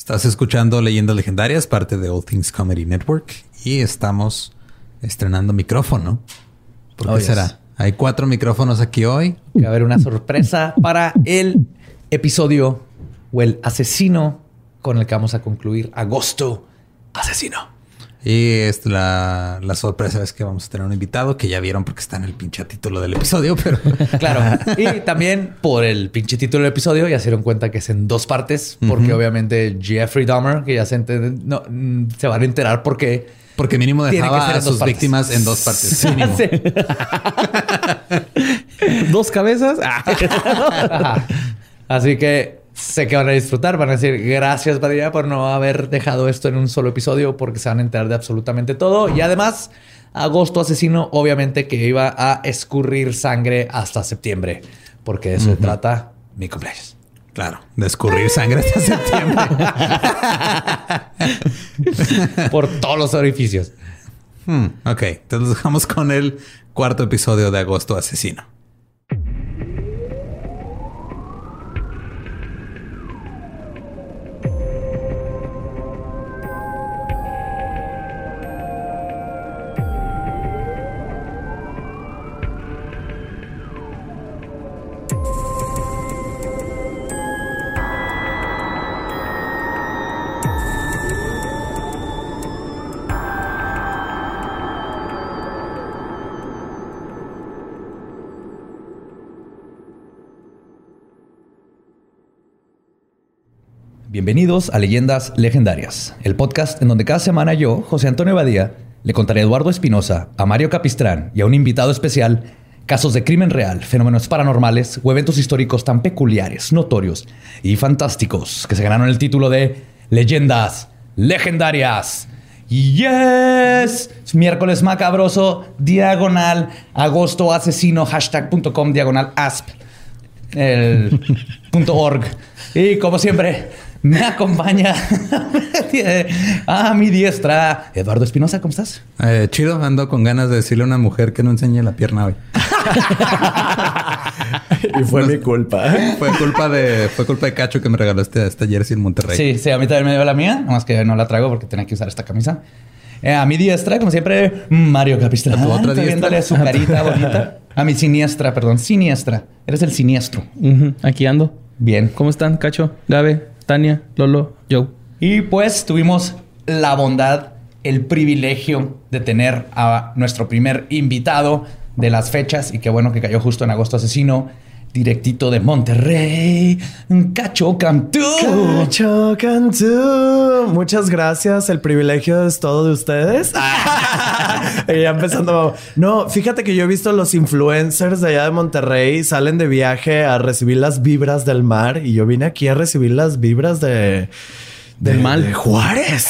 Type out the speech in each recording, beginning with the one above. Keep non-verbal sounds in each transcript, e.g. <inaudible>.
Estás escuchando Leyendas Legendarias, parte de All Things Comedy Network, y estamos estrenando micrófono. ¿Por qué Oh, yes. será? Hay cuatro micrófonos aquí hoy. Va a haber una sorpresa para el episodio o el asesino con el que vamos a concluir agosto. Asesino. Y es la, la sorpresa es que vamos a tener un invitado que ya vieron porque está en el pinche título del episodio, pero <laughs> Claro. <laughs> y también por el pinche título del episodio ya se dieron cuenta que es en dos partes, porque obviamente Jeffrey Dahmer, que ya se, enten- no, se van a enterar porque porque mínimo dejaba ser a sus partes. víctimas en dos partes. <laughs> mínimo. Dos cabezas. Así que sé que van a disfrutar. Van a decir gracias, Padilla, por no haber dejado esto en un solo episodio, porque se van a enterar de absolutamente todo. Y además, Agosto Asesino, obviamente que iba a escurrir sangre hasta septiembre, porque de eso se trata mi cumpleaños. Claro, de escurrir sangre hasta septiembre. <laughs> Por todos los orificios. Hmm, ok, entonces nos dejamos con el cuarto episodio de Agosto Asesino. Bienvenidos a Leyendas Legendarias, el podcast en donde cada semana yo, José Antonio Badía, le contaré a Eduardo Espinosa, a Mario Capistrán y a un invitado especial casos de crimen real, fenómenos paranormales o eventos históricos tan peculiares, notorios y fantásticos que se ganaron el título de Leyendas Legendarias. Yes, es miércoles macabroso, diagonal, agosto asesino, hashtag.com, diagonal asp el punto org. Y como siempre, me acompaña <laughs> a mi diestra Eduardo Espinosa. ¿Cómo estás? Eh, chido, ando con ganas de decirle a una mujer que no enseñe la pierna hoy. <laughs> y fue mi culpa. Fue culpa de, fue culpa de Cacho que me regaló este, esta jersey en Monterrey. Sí, sí, a mí también me dio la mía, nomás que no la traigo porque tenía que usar esta camisa. Eh, a mi diestra, como siempre, Mario Capistrán. ¿A tu otra viéndole su carita bonita. A mi siniestra, perdón, siniestra. Eres el siniestro. Aquí ando. Bien. ¿Cómo están, Cacho, Gabe, Tania, Lolo, Joe? Y pues tuvimos la bondad, el privilegio de tener a nuestro primer invitado de las fechas y qué bueno que cayó justo en agosto asesino, directito de Monterrey, Cacho Cantú. Cacho Cantú. Muchas gracias. El privilegio es todo de ustedes. <laughs> <laughs> y ya empezando. No, fíjate que yo he visto los influencers de allá de Monterrey salen de viaje a recibir las vibras del mar y yo vine aquí a recibir las vibras de. Del de- mal. de Juárez.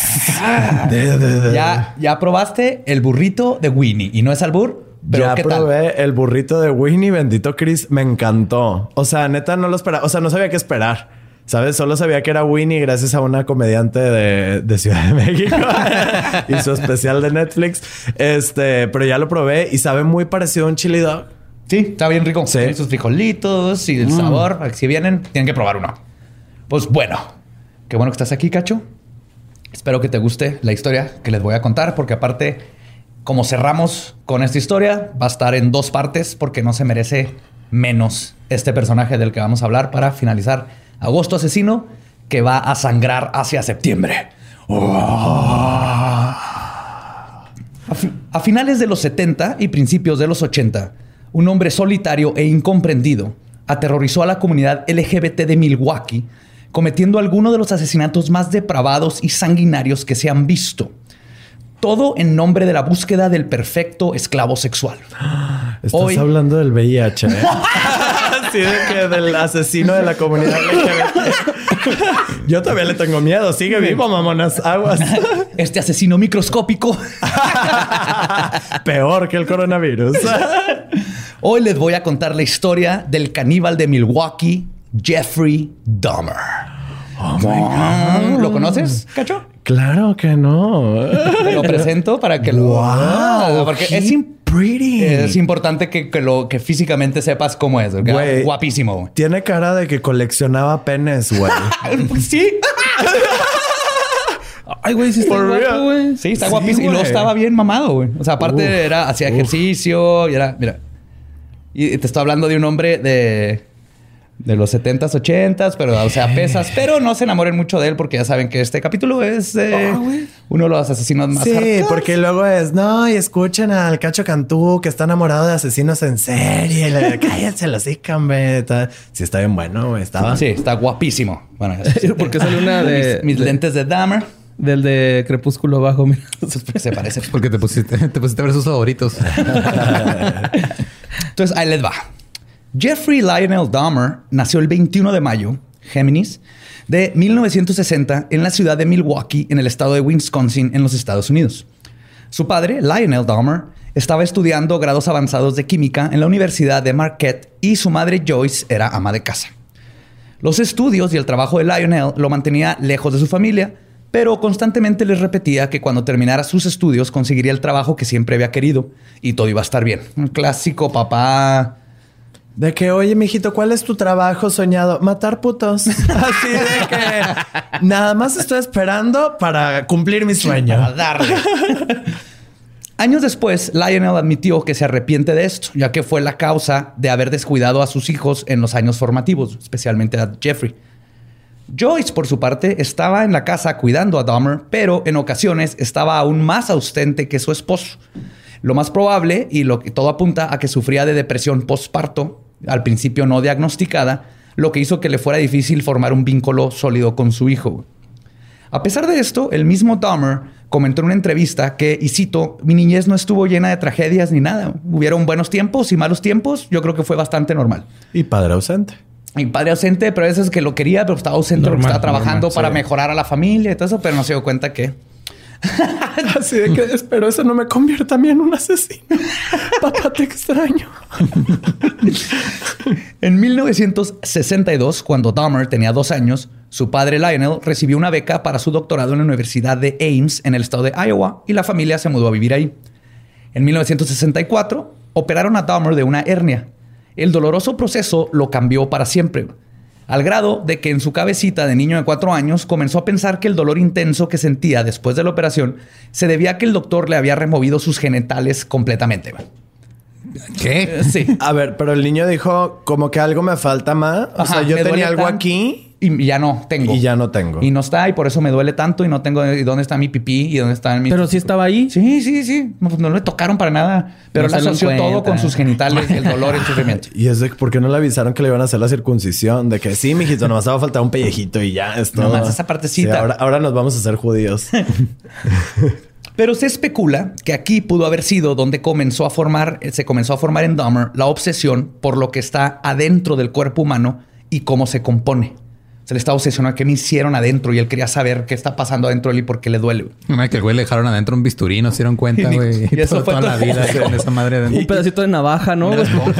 <laughs> De- de- de- Ya, ya probaste el burrito de Winnie y no es albur, pero ya ¿qué tal? probé el burrito de Winnie, bendito Chris, me encantó. O sea, neta no lo esperaba, o sea, no sabía qué esperar. ¿Sabes? Solo sabía que era Winnie gracias a una comediante de, de Ciudad de México <laughs> y su especial de Netflix. Este, pero ya lo probé y sabe muy parecido a un chili dog. Sí, está bien rico. Sí. Tiene sus frijolitos y el sabor. Si vienen, tienen que probar uno. Pues bueno, qué bueno que estás aquí, Cacho. Espero que te guste la historia que les voy a contar, porque aparte, como cerramos con esta historia, va a estar en dos partes porque no se merece menos este personaje del que vamos a hablar para finalizar Agosto Asesino, que va a sangrar hacia septiembre. A, a finales de los 70 y principios de los 80, un hombre solitario e incomprendido aterrorizó a la comunidad LGBT de Milwaukee, cometiendo algunos de los asesinatos más depravados y sanguinarios que se han visto. Todo en nombre de la búsqueda del perfecto esclavo sexual. <gasps> Estás Hoy- hablando del VIH, ¿eh? <laughs> Así de que del asesino de la comunidad. Yo todavía le tengo miedo. Sigue vivo, mamonas. Aguas. <laughs> Este asesino microscópico. <laughs> Peor que el coronavirus. Hoy les voy a contar la historia del caníbal de Milwaukee, Jeffrey Dahmer. ¿Lo conoces, Cacho? Claro que no. Te <laughs> lo presento para que lo... Wow, porque es, pretty. es importante que, que lo, que físicamente sepas cómo es. Güey. Guapísimo. güey. Tiene cara de que coleccionaba penes, güey. <laughs> Pues sí. <laughs> Ay, güey, sí está guapo, güey. Sí, está Sí, guapísimo. Y luego estaba bien mamado, güey. O sea, aparte Uf, era, hacía uf. ejercicio y era, mira. Y te estoy hablando de un hombre de, de los 70s, 80s, pero, o sea, pesas. Pero no se enamoren mucho de él porque ya saben que este capítulo es eh, Ah, uno de los asesinos más Sí, hardcore. porque luego es, no, y escuchen al Cacho Cantú que está enamorado de asesinos en serie. Y le- <laughs> Cállense los. Tal. Sí, está bien bueno, güey. Estaba. Sí, está guapísimo. Bueno, <laughs> Porque sale una <laughs> de- mis, mis de- lentes de Dahmer. Del de Crepúsculo Abajo, mira. Se parece. Porque te pusiste, te pusiste a ver sus favoritos. Entonces, ahí les va. Jeffrey Lionel Dahmer nació el 21 de mayo, Géminis, de 1960 en la ciudad de Milwaukee, en el estado de Wisconsin, en los Estados Unidos. Su padre, Lionel Dahmer, estaba estudiando grados avanzados de química en la Universidad de Marquette y su madre Joyce era ama de casa. Los estudios y el trabajo de Lionel lo mantenía lejos de su familia, pero constantemente les repetía que cuando terminara sus estudios conseguiría el trabajo que siempre había querido y todo iba a estar bien. Un clásico papá. De que, oye, mijito, ¿cuál es tu trabajo soñado? Matar putos. <laughs> Así de que nada más estoy esperando para cumplir mi sueño. darle. Años después, Lionel admitió que se arrepiente de esto, ya que fue la causa de haber descuidado a sus hijos en los años formativos, especialmente a Jeffrey. Joyce, por su parte, estaba en la casa cuidando a Dahmer, pero en ocasiones estaba aún más ausente que su esposo. Lo más probable, y lo que todo apunta a que sufría de depresión postparto, al principio no diagnosticada, lo que hizo que le fuera difícil formar un vínculo sólido con su hijo. A pesar de esto, el mismo Dahmer comentó en una entrevista que, y cito, mi niñez no estuvo llena de tragedias ni nada. Hubieron buenos tiempos y malos tiempos. Yo creo que fue bastante normal. Y padre ausente. Mi padre ausente, pero a veces que lo quería, pero estaba ausente porque Normal, estaba trabajando normal, para sí. mejorar a la familia y todo eso, pero no se dio cuenta que... <laughs> Así de que espero eso no me convierta a mí en un asesino. <laughs> Papá, te extraño. <laughs> En 1962, cuando Dahmer tenía dos años, su padre Lionel recibió una beca para su doctorado en la Universidad de Ames en el estado de Iowa y la familia se mudó a vivir ahí. En 1964, operaron a Dahmer de una hernia. El doloroso proceso lo cambió para siempre, al grado de que en su cabecita de niño de cuatro años comenzó a pensar que el dolor intenso que sentía después de la operación se debía a que el doctor le había removido sus genitales completamente. ¿Qué? Sí. A ver, pero el niño dijo como que algo me falta más. O Ajá, sea, yo tenía algo tanto. aquí Y ya no tengo. y ya no tengo. Y no está, y por eso me duele tanto y no tengo y dónde está mi pipí y dónde está mi. Pero sí estaba ahí. Sí, sí, sí. No, pues no le tocaron para nada. Pero No lo asoció todo con sus genitales, el dolor el sufrimiento. Y es de por qué no le avisaron que le iban a hacer la circuncisión. De que sí, mijito, nomás va a faltar un pellejito y ya es todo. Nomás esa partecita. Sí, ahora, ahora nos vamos a hacer judíos. <laughs> Pero se especula que aquí pudo haber sido donde comenzó a formar, eh, se comenzó a formar en Dahmer la obsesión por lo que está adentro del cuerpo humano y cómo se compone. Se le estaba obsesionando qué me hicieron adentro y él quería saber qué está pasando adentro de él y por qué le duele. Una que el güey le dejaron adentro un bisturí, no se dieron cuenta, <laughs> Y- güey. y eso fue toda la vida con esa madre adentro. Un pedacito de navaja, ¿no?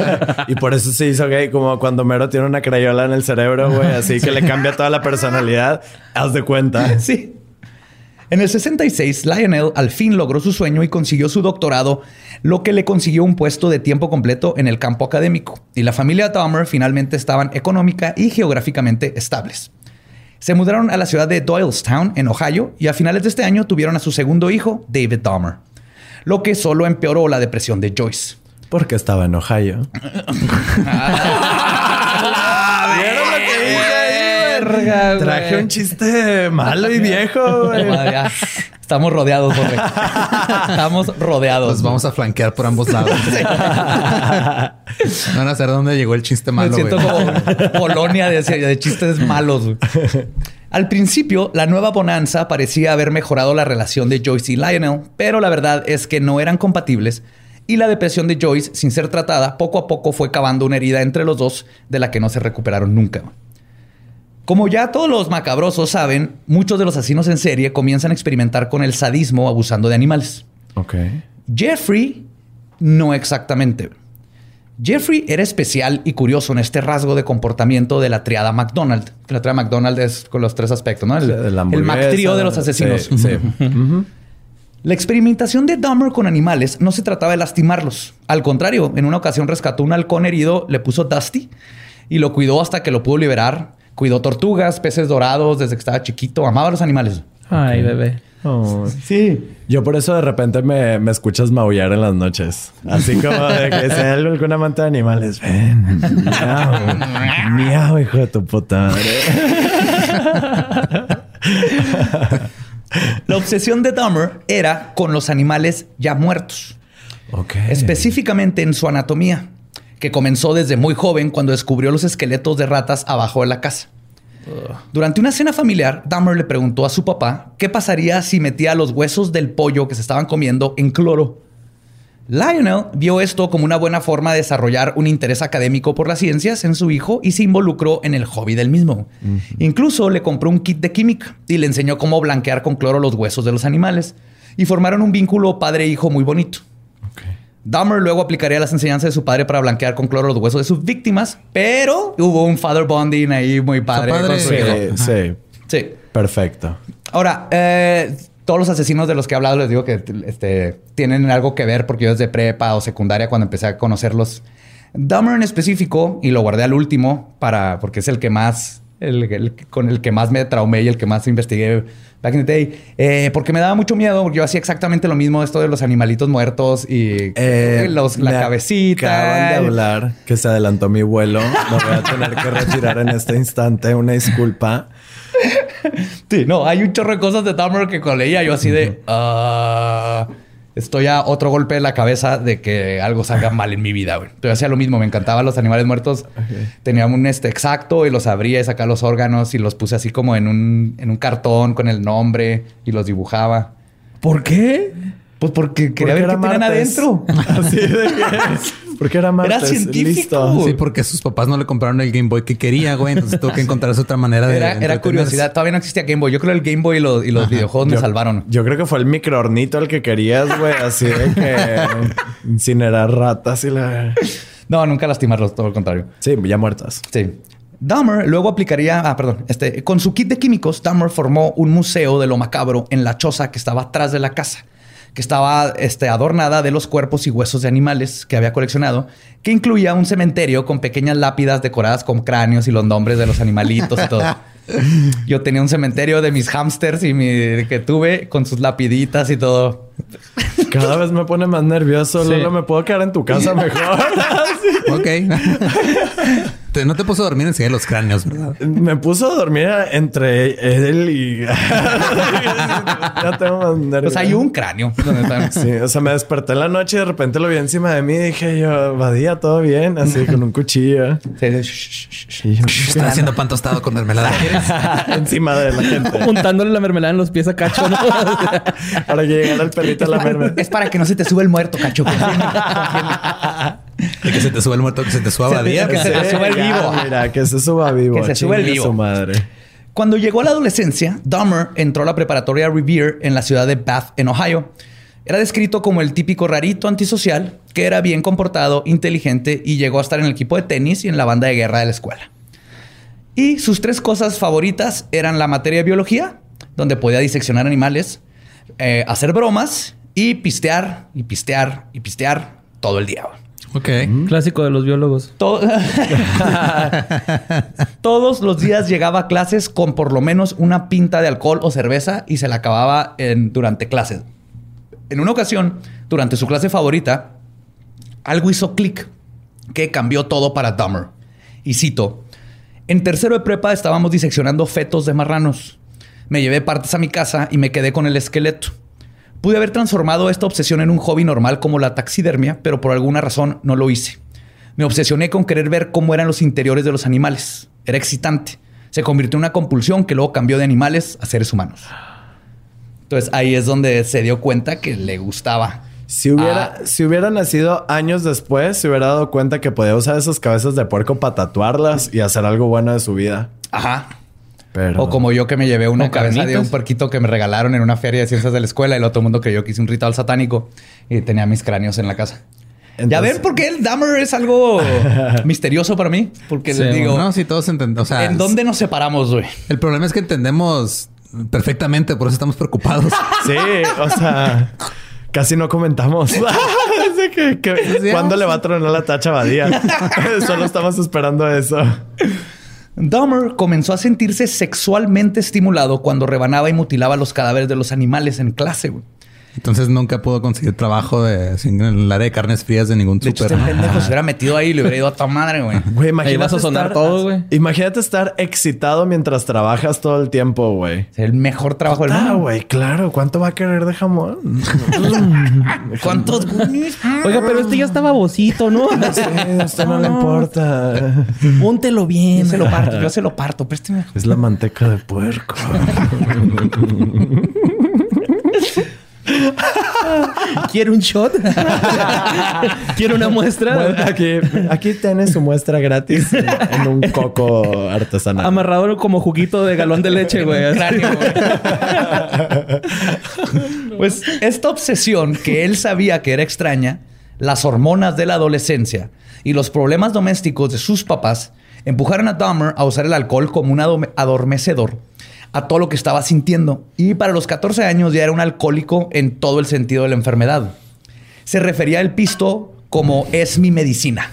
<laughs> Y por eso se hizo gay, como cuando Mero tiene una crayola en el cerebro, güey. Así que le cambia toda la personalidad. Haz de cuenta. <laughs> Sí. En el 66, Lionel al fin logró su sueño y consiguió su doctorado, lo que le consiguió un puesto de tiempo completo en el campo académico. Y la familia Dahmer finalmente estaban económica y geográficamente estables. Se mudaron a la ciudad de Doylestown, en Ohio, y a finales de este año tuvieron a su segundo hijo, David Dahmer, lo que solo empeoró la depresión de Joyce. Porque estaba en Ohio. <laughs> Verga, güey. Traje un chiste malo y viejo, güey. Ya. Estamos rodeados. <laughs> Estamos rodeados. Los vamos a flanquear por ambos lados. <laughs> No van a saber dónde llegó el chiste Me malo, siento güey. como colonia de, de chistes malos. güey. Al principio, la nueva bonanza parecía haber mejorado la relación de Joyce y Lionel, pero la verdad es que no eran compatibles y la depresión de Joyce, sin ser tratada, poco a poco fue cavando una herida entre los dos de la que no se recuperaron nunca. Como ya todos los macabrosos saben, muchos de los asesinos en serie comienzan a experimentar con el sadismo abusando de animales. Ok. Jeffrey, no exactamente. Jeffrey era especial y curioso en este rasgo de comportamiento de la triada McDonald. Que La triada McDonald es con los tres aspectos, ¿no? El, el. McTrío de los asesinos. Sí, sí. Ujú. La experimentación de Dahmer con animales no se trataba de lastimarlos. Al contrario, en una ocasión rescató un halcón herido, le puso Dusty y lo cuidó hasta que lo pudo liberar. Cuidó tortugas, peces dorados desde que estaba chiquito. Amaba a los animales. Ay, bebé. Oh. Sí. Yo por eso de repente me, me escuchas maullar en las noches. Así como de que sea algún amante de animales. Ven, miau, miau, hijo de tu puta madre. La obsesión de Dahmer era con los animales ya muertos, específicamente en su anatomía, que comenzó desde muy joven cuando descubrió los esqueletos de ratas abajo de la casa. Durante una cena familiar, Dahmer le preguntó a su papá qué pasaría si metía los huesos del pollo que se estaban comiendo en cloro. Lionel vio esto como una buena forma de desarrollar un interés académico por las ciencias en su hijo y se involucró en el hobby del mismo. Incluso le compró un kit de química y le enseñó cómo blanquear con cloro los huesos de los animales y formaron un vínculo padre-hijo muy bonito. Dahmer luego aplicaría las enseñanzas de su padre para blanquear con cloro los huesos de sus víctimas, pero hubo un father bonding ahí muy padre. padre. con su hijo. Sí, sí. Sí. Perfecto. Ahora, eh, todos los asesinos de los que he hablado les digo que este, tienen algo que ver porque yo desde prepa o secundaria cuando empecé a conocerlos. Dahmer en específico, y lo guardé al último para, porque es el que más, el, el- con el que más me traumé y el que más investigué back in the day, eh, porque me daba mucho miedo, porque yo hacía exactamente lo mismo, esto de los animalitos muertos y Eh, los, la cabecita. Acaban de hablar que se adelantó mi vuelo. Me voy a tener que retirar en este instante. Una disculpa. Sí, no, hay un chorro de cosas de Dahmer que cuando leía yo así de... "Ah, estoy a otro golpe de la cabeza de que algo salga <laughs> mal en mi vida, güey. Yo hacía lo mismo, me encantaban los animales muertos. Tenía un este exacto y los abría y sacaba los órganos y los puse así como en un, en un cartón con el nombre y los dibujaba. ¿Por qué? Pues porque quería Porque ver qué tenían adentro. <laughs> Así de que... <laughs> Porque era martes. científico. Listo. Sí, porque sus papás no le compraron el Game Boy que quería, güey. Entonces tuvo que <laughs> encontrarse otra manera de. Era, era curiosidad. Todavía no existía Game Boy. Yo creo que el Game Boy y los, y los videojuegos me salvaron. Yo creo que fue el microornito el que querías, güey. Así de que <laughs> incinerar ratas y la... No, nunca lastimarlos, todo lo contrario. Sí, ya muertas. Sí. Dahmer luego aplicaría, ah, perdón, este, con su kit de químicos, Dahmer formó un museo de lo macabro en la choza que estaba atrás de la casa, que estaba este, adornada de los cuerpos y huesos de animales que había coleccionado, que incluía un cementerio con pequeñas lápidas decoradas con cráneos y los nombres de los animalitos y todo. <laughs> Yo tenía un cementerio de mis hámsters y mi que tuve con sus lapiditas y todo. Cada vez me pone más nervioso. Sí. Lolo, me puedo quedar en tu casa mejor. <laughs> Ok. Te- no te puso a dormir enseguida los cráneos, ¿verdad? me puso a dormir entre él y... <laughs> ya tengo más nervios. Pues hay un cráneo. donde están. Sí, o sea, me desperté en la noche y de repente lo vi encima de mí y dije yo, Badía, todo bien, así <laughs> con un cuchillo. Sí, Están haciendo pan tostado con mermelada. Encima de la gente. Montándole la mermelada en los pies a Cacho, ¿no? Para que llegara el la. Es para que no se te sube el muerto, cacho. <laughs> Y que se te suba el muerto, que se te suba la día. que se te suba el vivo. Mira, que se suba vivo. Que se suba el vivo. su madre. Cuando llegó a la adolescencia, Dahmer entró a la preparatoria Revere en la ciudad de Bath, en Ohio. Era descrito como el típico rarito antisocial que era bien comportado, inteligente y llegó a estar en el equipo de tenis y en la banda de guerra de la escuela. Y sus tres cosas favoritas eran la materia de biología, donde podía diseccionar animales, eh, hacer bromas y pistear y pistear y pistear todo el día. Ok. Clásico de los biólogos. To- <laughs> Todos los días llegaba a clases con por lo menos una pinta de alcohol o cerveza y se la acababa en- durante clases. En una ocasión, durante su clase favorita, algo hizo clic que cambió todo para Dahmer. Y cito, en tercero de prepa estábamos diseccionando fetos de marranos. Me llevé partes a mi casa y me quedé con el esqueleto. Pude haber transformado esta obsesión en un hobby normal como la taxidermia, pero por alguna razón no lo hice. Me obsesioné con querer ver cómo eran los interiores de los animales. Era excitante. Se convirtió en una compulsión que luego cambió de animales a seres humanos. Entonces ahí es donde se dio cuenta que le gustaba. Si hubiera, Ah. si hubiera nacido años después, se hubiera dado cuenta que podía usar esas cabezas de puerco para tatuarlas y hacer algo bueno de su vida. Ajá. Pero... O como yo que me llevé una cabeza de un puerquito que me regalaron en una feria de ciencias de la escuela y el otro mundo creyó que hice un ritual satánico y tenía mis cráneos en la casa. ya Entonces- ven por qué el Dahmer es algo <laughs> misterioso para mí. Porque Sí, les digo, No, sí, todos entendemos. O sea, ¿en dónde nos separamos, güey? El problema es que entendemos perfectamente, por eso estamos preocupados. <laughs> Sí, o sea, casi no comentamos. <laughs> Que, que- ¿Cuándo le va a tronar la tacha a Badía? Solo estamos esperando eso. Dahmer comenzó a sentirse sexualmente estimulado cuando rebanaba y mutilaba los cadáveres de los animales en clase. Entonces nunca pudo conseguir trabajo de, sin- en el área de carnes frías de ningún De hecho, este pendejo se hubiera <laughs> metido ahí y le hubiera ido a tu madre, güey. Güey, imagínate vas a sonar estar- todo, güey. Imagínate estar excitado mientras trabajas todo el tiempo, güey. Es el mejor trabajo del Ah, mundo. güey, claro. ¿Cuánto va a querer de jamón? <laughs> ¿Cuántos güeyes? Oiga, pero este ya está babosito, ¿no? <laughs> Sí, a usted no le importa. Póntelo Yo bien. se lo parto, yo se lo parto. Présteme. Es la manteca de puerco. ¿Quiere un shot? <laughs> ¿Quiere una muestra? Bueno, aquí, aquí tienes su muestra gratis en, en un coco artesanal. Amarrado como juguito de galón de leche, güey. Cráneo, güey. <laughs> pues esta obsesión que él sabía que era extraña, las hormonas de la adolescencia y los problemas domésticos de sus papás empujaron a Dahmer a usar el alcohol como un adormecedor a todo lo que estaba sintiendo. Y para los 14 años ya era un alcohólico en todo el sentido de la enfermedad. Se refería al pisto como es mi medicina.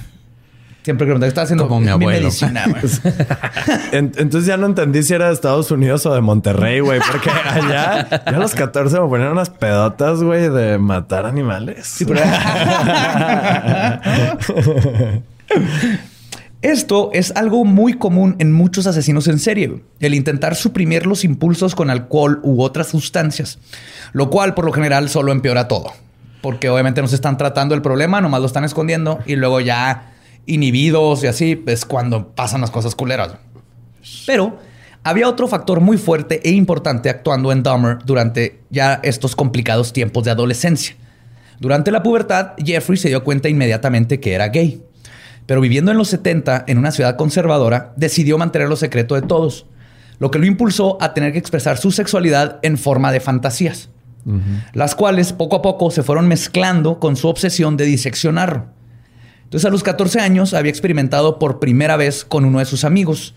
Siempre que me está haciendo Como mi "Es abuelo". medicina. güey". <laughs> En- entonces ya no entendí si era de Estados Unidos o de Monterrey, güey. Porque allá, ya a los 14 me ponían unas pedotas, güey, de matar animales. Sí, pero- <laughs> Esto es algo muy común en muchos asesinos en serie, el intentar suprimir los impulsos con alcohol u otras sustancias, lo cual por lo general solo empeora todo, porque obviamente no se están tratando el problema, nomás lo están escondiendo y luego ya inhibidos y así es cuando pasan las cosas culeras. Pero había otro factor muy fuerte e importante actuando en Dahmer durante ya estos complicados tiempos de adolescencia. Durante la pubertad, Jeffrey se dio cuenta inmediatamente que era gay. Pero viviendo en los 70 en una ciudad conservadora, decidió mantenerlo secreto de todos, lo que lo impulsó a tener que expresar su sexualidad en forma de fantasías, las cuales poco a poco se fueron mezclando con su obsesión de diseccionarlo. Entonces a los 14 años había experimentado por primera vez con uno de sus amigos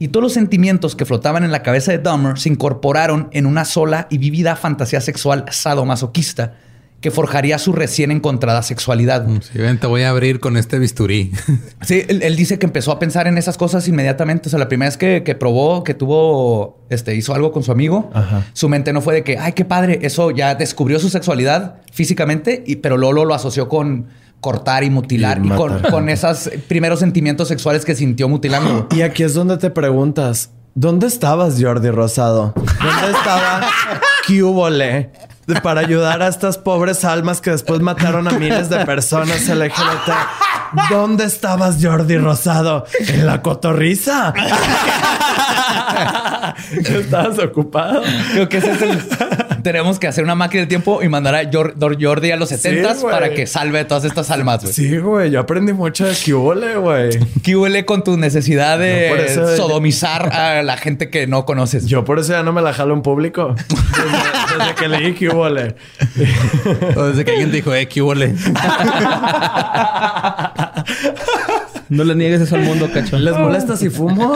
y todos los sentimientos que flotaban en la cabeza de Dahmer se incorporaron en una sola y vívida fantasía sexual sadomasoquista que forjaría su recién encontrada sexualidad. Sí, ven, te voy a abrir con este bisturí. <laughs> Sí, él, él dice que empezó a pensar en esas cosas inmediatamente. O sea, la primera vez que, que probó, que tuvo, este, hizo algo con su amigo, Ajá. su mente no fue de que, ay, qué padre, eso ya descubrió su sexualidad físicamente, y, pero luego lo asoció con cortar y mutilar Y y, con, con esos primeros sentimientos sexuales que sintió mutilando. <gasps> Y aquí es donde te preguntas, ¿dónde estabas, Jordi Rosado? ¿Dónde estaba Cubole? Para ayudar a estas pobres almas que después mataron a miles de personas LGBT. ¿Dónde estabas, Jordi Rosado? En la cotorriza. Estabas ocupado. Creo que ese es el... Tenemos que hacer una máquina del tiempo y mandar a Jordi a los 70 güey. para que salve todas estas almas. güey. Sí, güey. Yo aprendí mucho de Cubole, güey. <laughs> ¿Qué huele con tu necesidad de eso- sodomizar a la gente que no conoces? Yo por eso ya no me la jalo en público. <laughs> Desde, desde que leí. <laughs> O desde que alguien te dijo, eh, ¿qué huele? No le niegues eso al mundo, cacho. ¿Les molesta si fumo?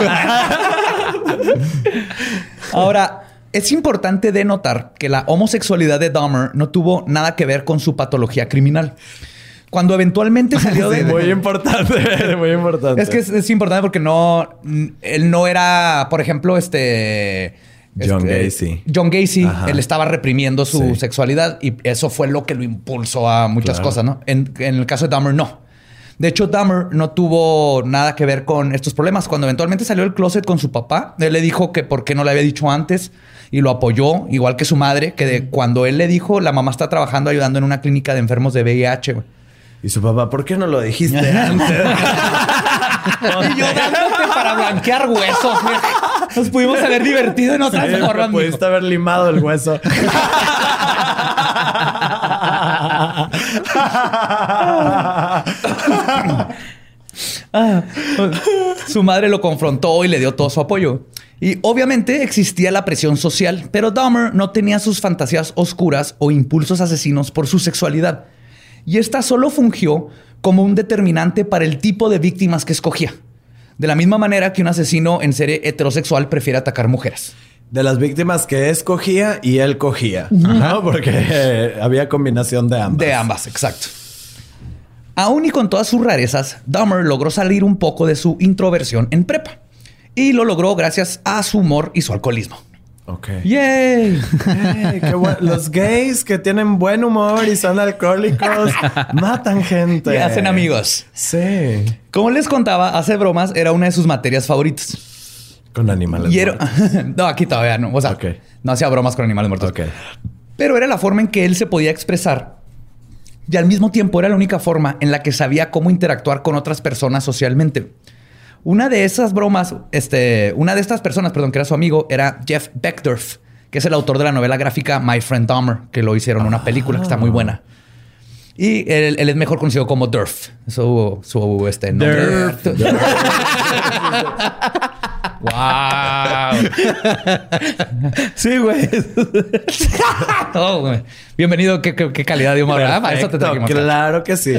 Ahora, es importante denotar que la homosexualidad de Dahmer no tuvo nada que ver con su patología criminal. Cuando eventualmente <laughs> salió de... muy importante, <laughs> muy importante. Es que es, es importante porque no... Él no era, por ejemplo, este... John este, Gacy. John Gacy, Ajá. él estaba reprimiendo su Sí. sexualidad y eso fue lo que lo impulsó a muchas Claro. cosas, ¿no? En, en el caso de Dahmer, no. De hecho, Dahmer no tuvo nada que ver con estos problemas. Cuando eventualmente salió del closet con su papá, él le dijo que por qué no le había dicho antes y lo apoyó, igual que su madre, que de cuando él le dijo, la mamá está trabajando ayudando en una clínica de enfermos de VIH. güey. Y su papá, ¿por qué no lo dijiste <laughs> antes? Y yo dándote para blanquear huesos. güey. Nos pudimos haber divertido en otras Sí, formas. mijo. pudiste haber limado el hueso. <laughs> Ah, su madre lo confrontó y le dio todo su apoyo. Y obviamente existía la presión social, pero Dahmer no tenía sus fantasías oscuras o impulsos asesinos por su sexualidad. Y esta solo fungió como un determinante para el tipo de víctimas que escogía. De la misma manera que un asesino en serie heterosexual prefiere atacar mujeres. De las víctimas que escogía y él cogía. ¿no? Porque eh, había combinación de ambas. De ambas, exacto. Aún y con todas sus rarezas, Dahmer logró salir un poco de su introversión en prepa. Y lo logró gracias a su humor y su alcoholismo. Ok. ¡Yay! Qué. Los gays que tienen buen humor y son alcohólicos <laughs> matan gente. Y hacen amigos. Sí. Como les contaba, hacer bromas era una de sus materias favoritas. Con animales. Y era- muertos. <laughs> no, aquí todavía no. O sea, Ok. no hacía bromas con animales muertos. Pero era la forma en que él se podía expresar. Y al mismo tiempo era la única forma en la que sabía cómo interactuar con otras personas socialmente. Una de esas bromas, este, una de estas personas, perdón, que era su amigo, era Jeff Beckdorf, que es el autor de la novela gráfica My Friend Dahmer, que lo hicieron una película que está muy buena. Y él, él es mejor conocido como Durf. Su, su este, nombre. <laughs> <laughs> ¡Wow! <laughs> sí, güey. <laughs> Güey. Bienvenido. ¿Qué, qué- qué calidad de humor. ¿verdad? Para eso te Perfecto, trajimos. claro que sí.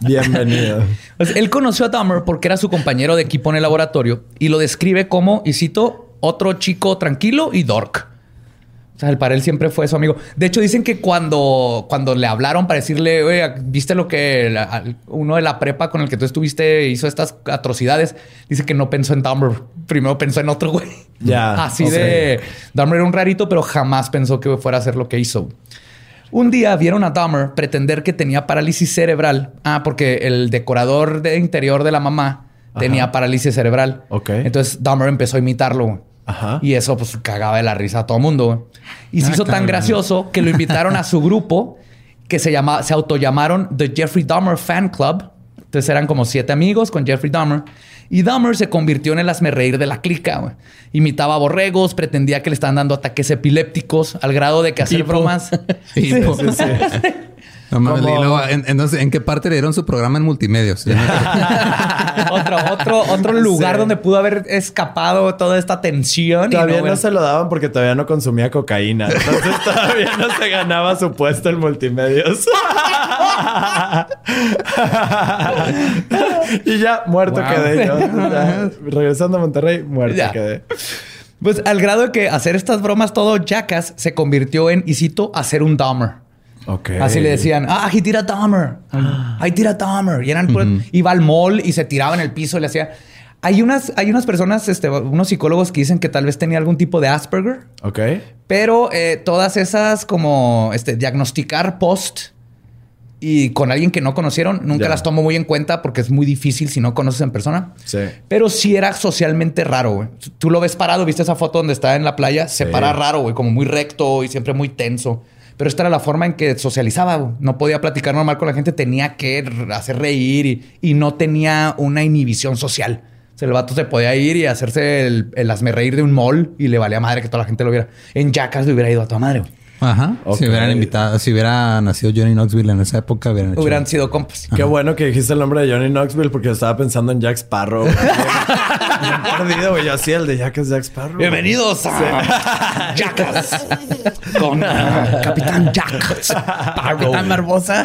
Bienvenido. <laughs> Pues, él conoció a Dahmer porque era su compañero de equipo en el laboratorio y lo describe como, y cito, otro chico tranquilo y dork. O sea, el para él siempre fue su amigo. De hecho, dicen que cuando, cuando le hablaron para decirle, oye, ¿viste lo que la- uno de la prepa con el que tú estuviste hizo estas atrocidades? Dice que no pensó en Dahmer. Primero pensó en otro güey. Ya, Así de... Dahmer era un rarito, pero jamás pensó que fuera a hacer lo que hizo. Un día vieron a Dahmer pretender que tenía parálisis cerebral. Ah, porque el decorador de interior de la mamá tenía parálisis cerebral. Ok. Entonces Dahmer empezó a imitarlo. Y eso pues cagaba de la risa a todo mundo. güey. Y se Ah, hizo tan gracioso que lo invitaron a su grupo que se llama, se autollamaron The Jeffrey Dahmer Fan Club. Entonces eran como siete amigos con Jeffrey Dahmer. Y Dahmer se convirtió en el reír de la clica. güey. Imitaba a borregos, pretendía que le estaban dando ataques epilépticos al grado de que hacer Hipo. bromas. <laughs> Sí, sí, sí. <laughs> No mames, Como- y luego, en, entonces, ¿en qué parte le dieron su programa en multimedios? <laughs> Otro, otro, otro lugar Sí. donde pudo haber escapado toda esta tensión. y Todavía no, se lo daban porque todavía no consumía cocaína. Entonces <laughs> todavía no se ganaba su puesto en multimedios. <laughs> y ya muerto Wow. quedé yo. Ya, regresando a Monterrey, muerto Ya. quedé. Pues al grado de que hacer estas bromas todo jackass se convirtió en, y cito, hacer un Dahmer. Ok. Así le decían, ah, he tira Dahmer. Ahí tira Dahmer. Y eran, pues, iba al mall y se tiraba en el piso y le hacía. Hay unas, hay unas personas, este, unos psicólogos que dicen que tal vez tenía algún tipo de Asperger, Ok. pero eh, todas esas como este, diagnosticar post y con alguien que no conocieron, nunca las tomo muy en cuenta porque es muy difícil si no conoces en persona. Sí. Pero sí era socialmente raro, güey. Tú lo ves parado, viste esa foto donde está en la playa, se Sí. para raro, güey, como muy recto y siempre muy tenso. Pero esta era la forma en que socializaba. No podía platicar normal con la gente, tenía que hacer reír y, no tenía una inhibición social. O sea, el vato se podía ir y hacerse el, el reír de un mall y le valía madre que toda la gente lo viera. En Jackass le hubiera ido a toda madre. Ajá. Si hubieran invitado, si hubiera nacido Johnny Knoxville en esa época, hubieran hecho. Hubieran sido compas. Qué bueno que dijiste el nombre de Johnny Knoxville porque estaba pensando en Jack Sparrow. Bien <laughs> perdido, güey. Yo así el de Jack es Jack Sparrow. Bienvenidos a Jackass con ah, Capitán Jack Capitán Barbosa.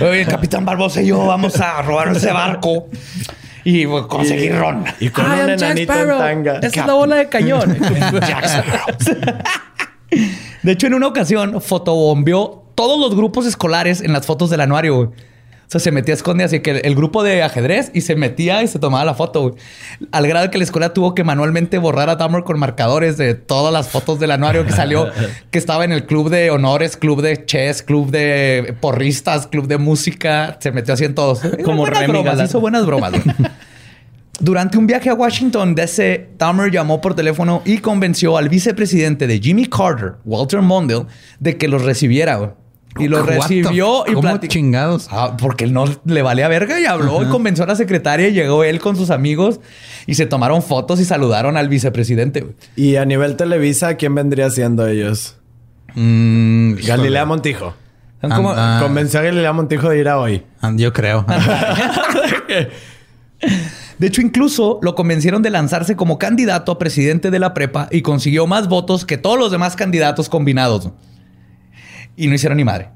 Oye, el Capitán Barbosa y yo vamos a robar ese barco y pues, conseguir ron. Y con I un enanito en Sparrow. tanga. Esa es la bola de cañón. Jack Sparrow. <laughs> De hecho, en una ocasión fotobombeó todos los grupos escolares en las fotos del anuario. güey. O sea, se metía a esconde así que el, grupo de ajedrez y se metía y se tomaba la foto. güey. Al grado que la escuela tuvo que manualmente borrar a Dahmer con marcadores de todas las fotos del anuario que salió, <laughs> que estaba en el club de honores, club de chess, club de porristas, club de música. Se metió así en todos. Como buenas bromas, hizo buenas bromas. güey. <laughs> Durante un viaje a Washington, DC, Dahmer llamó por teléfono y convenció al vicepresidente de Jimmy Carter, Walter Mondale, de que los recibiera. güey. Y the recibió y ¿Cómo platicó. chingados? Ah, porque él no le valía verga y habló y convenció a la secretaria y llegó él con sus amigos y se tomaron fotos y saludaron al vicepresidente. güey. Y a nivel Televisa, ¿quién vendría siendo ellos? Mm, Galilea. Montijo. Como- Ah, Convenció a Galilea Montijo de ir a hoy. ah, Yo creo. <laughs> <laughs> De hecho, incluso lo convencieron de lanzarse como candidato a presidente de la prepa y consiguió más votos que todos los demás candidatos combinados. Y no hicieron ni madre.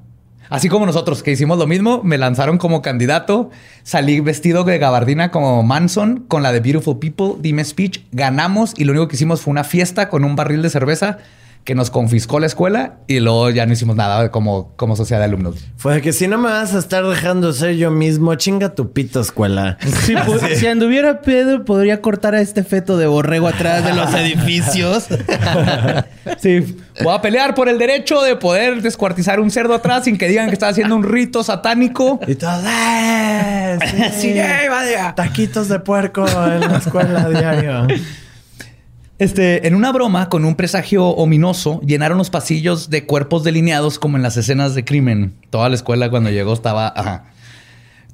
Así como nosotros que hicimos lo mismo, me lanzaron como candidato, salí vestido de gabardina como Manson con la de Beautiful People, dime speech, ganamos y lo único que hicimos fue una fiesta con un barril de cerveza que nos confiscó la escuela y luego ya no hicimos nada como, como sociedad de alumnos. Fue de que si no me vas a estar dejando ser yo mismo, chinga tu pito escuela. <laughs> Si, pu- si anduviera pedo, podría cortar a este feto de borrego atrás de los <laughs> edificios. <laughs> Sí, voy a pelear por el derecho de poder descuartizar un cerdo atrás sin que digan que está haciendo un rito satánico. Y todo, ¡eh! Sí, ¡eh, vaya! Taquitos de puerco en la escuela diario. Este, en una broma con un presagio ominoso, llenaron los pasillos de cuerpos delineados como en las escenas de crimen. Toda la escuela cuando llegó estaba. Ajá.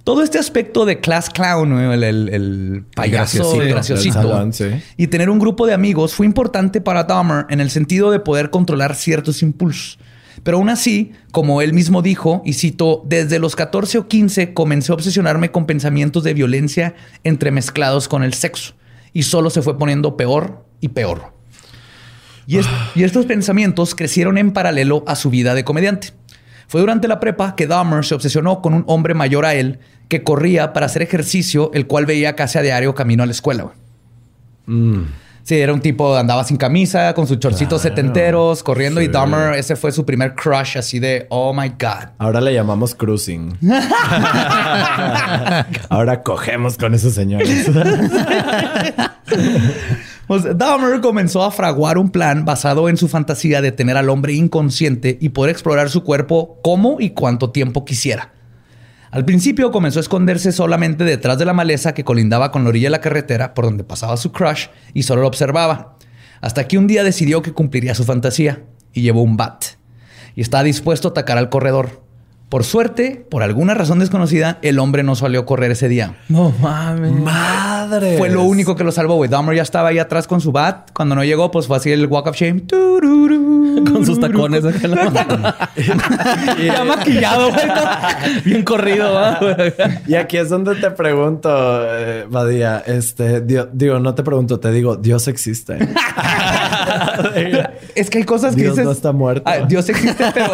Todo este aspecto de class clown, el, el- el payaso, graciosito. el graciosito, El salón, sí. y tener un grupo de amigos fue importante para Dahmer en el sentido de poder controlar ciertos impulsos. Pero aún así, como él mismo dijo, y cito, desde los 14 o 15 comencé a obsesionarme con pensamientos de violencia entremezclados con el sexo. Y solo se fue poniendo peor y peor. Y, es- y estos pensamientos crecieron en paralelo a su vida de comediante. Fue durante la prepa que Dahmer se obsesionó con un hombre mayor a él que corría para hacer ejercicio, el cual veía casi a diario camino a la escuela. Sí, era un tipo, andaba sin camisa, con sus chorcitos Claro. setenteros, corriendo. Y. Dahmer, ese fue su primer crush, así de, oh my God. Ahora le llamamos cruising. <laughs> Ahora cogemos con esos señores. <laughs> Pues Dahmer comenzó a fraguar un plan basado en su fantasía de tener al hombre inconsciente y poder explorar su cuerpo como y cuánto tiempo quisiera. Al principio comenzó a esconderse solamente detrás de la maleza que colindaba con la orilla de la carretera por donde pasaba su crush y solo lo observaba. Hasta que un día decidió que cumpliría su fantasía y llevó un bat. Y estaba dispuesto a atacar al corredor. Por suerte, por alguna razón desconocida, el hombre no salió a correr ese día. No mames. Madre. Fue lo único que lo salvó, güey. Dahmer ya estaba ahí atrás con su bat. Cuando no llegó, pues fue así el walk of shame. <laughs> Con sus tacones <laughs> ya maquillado, güey. <laughs> Bien corrido, ¿va? Y aquí es donde te pregunto, eh, Badía, este, Dio- digo, no te pregunto, te digo, Dios existe. Es que hay cosas que Dios dices. no está muerto. Ah, Dios existe, pero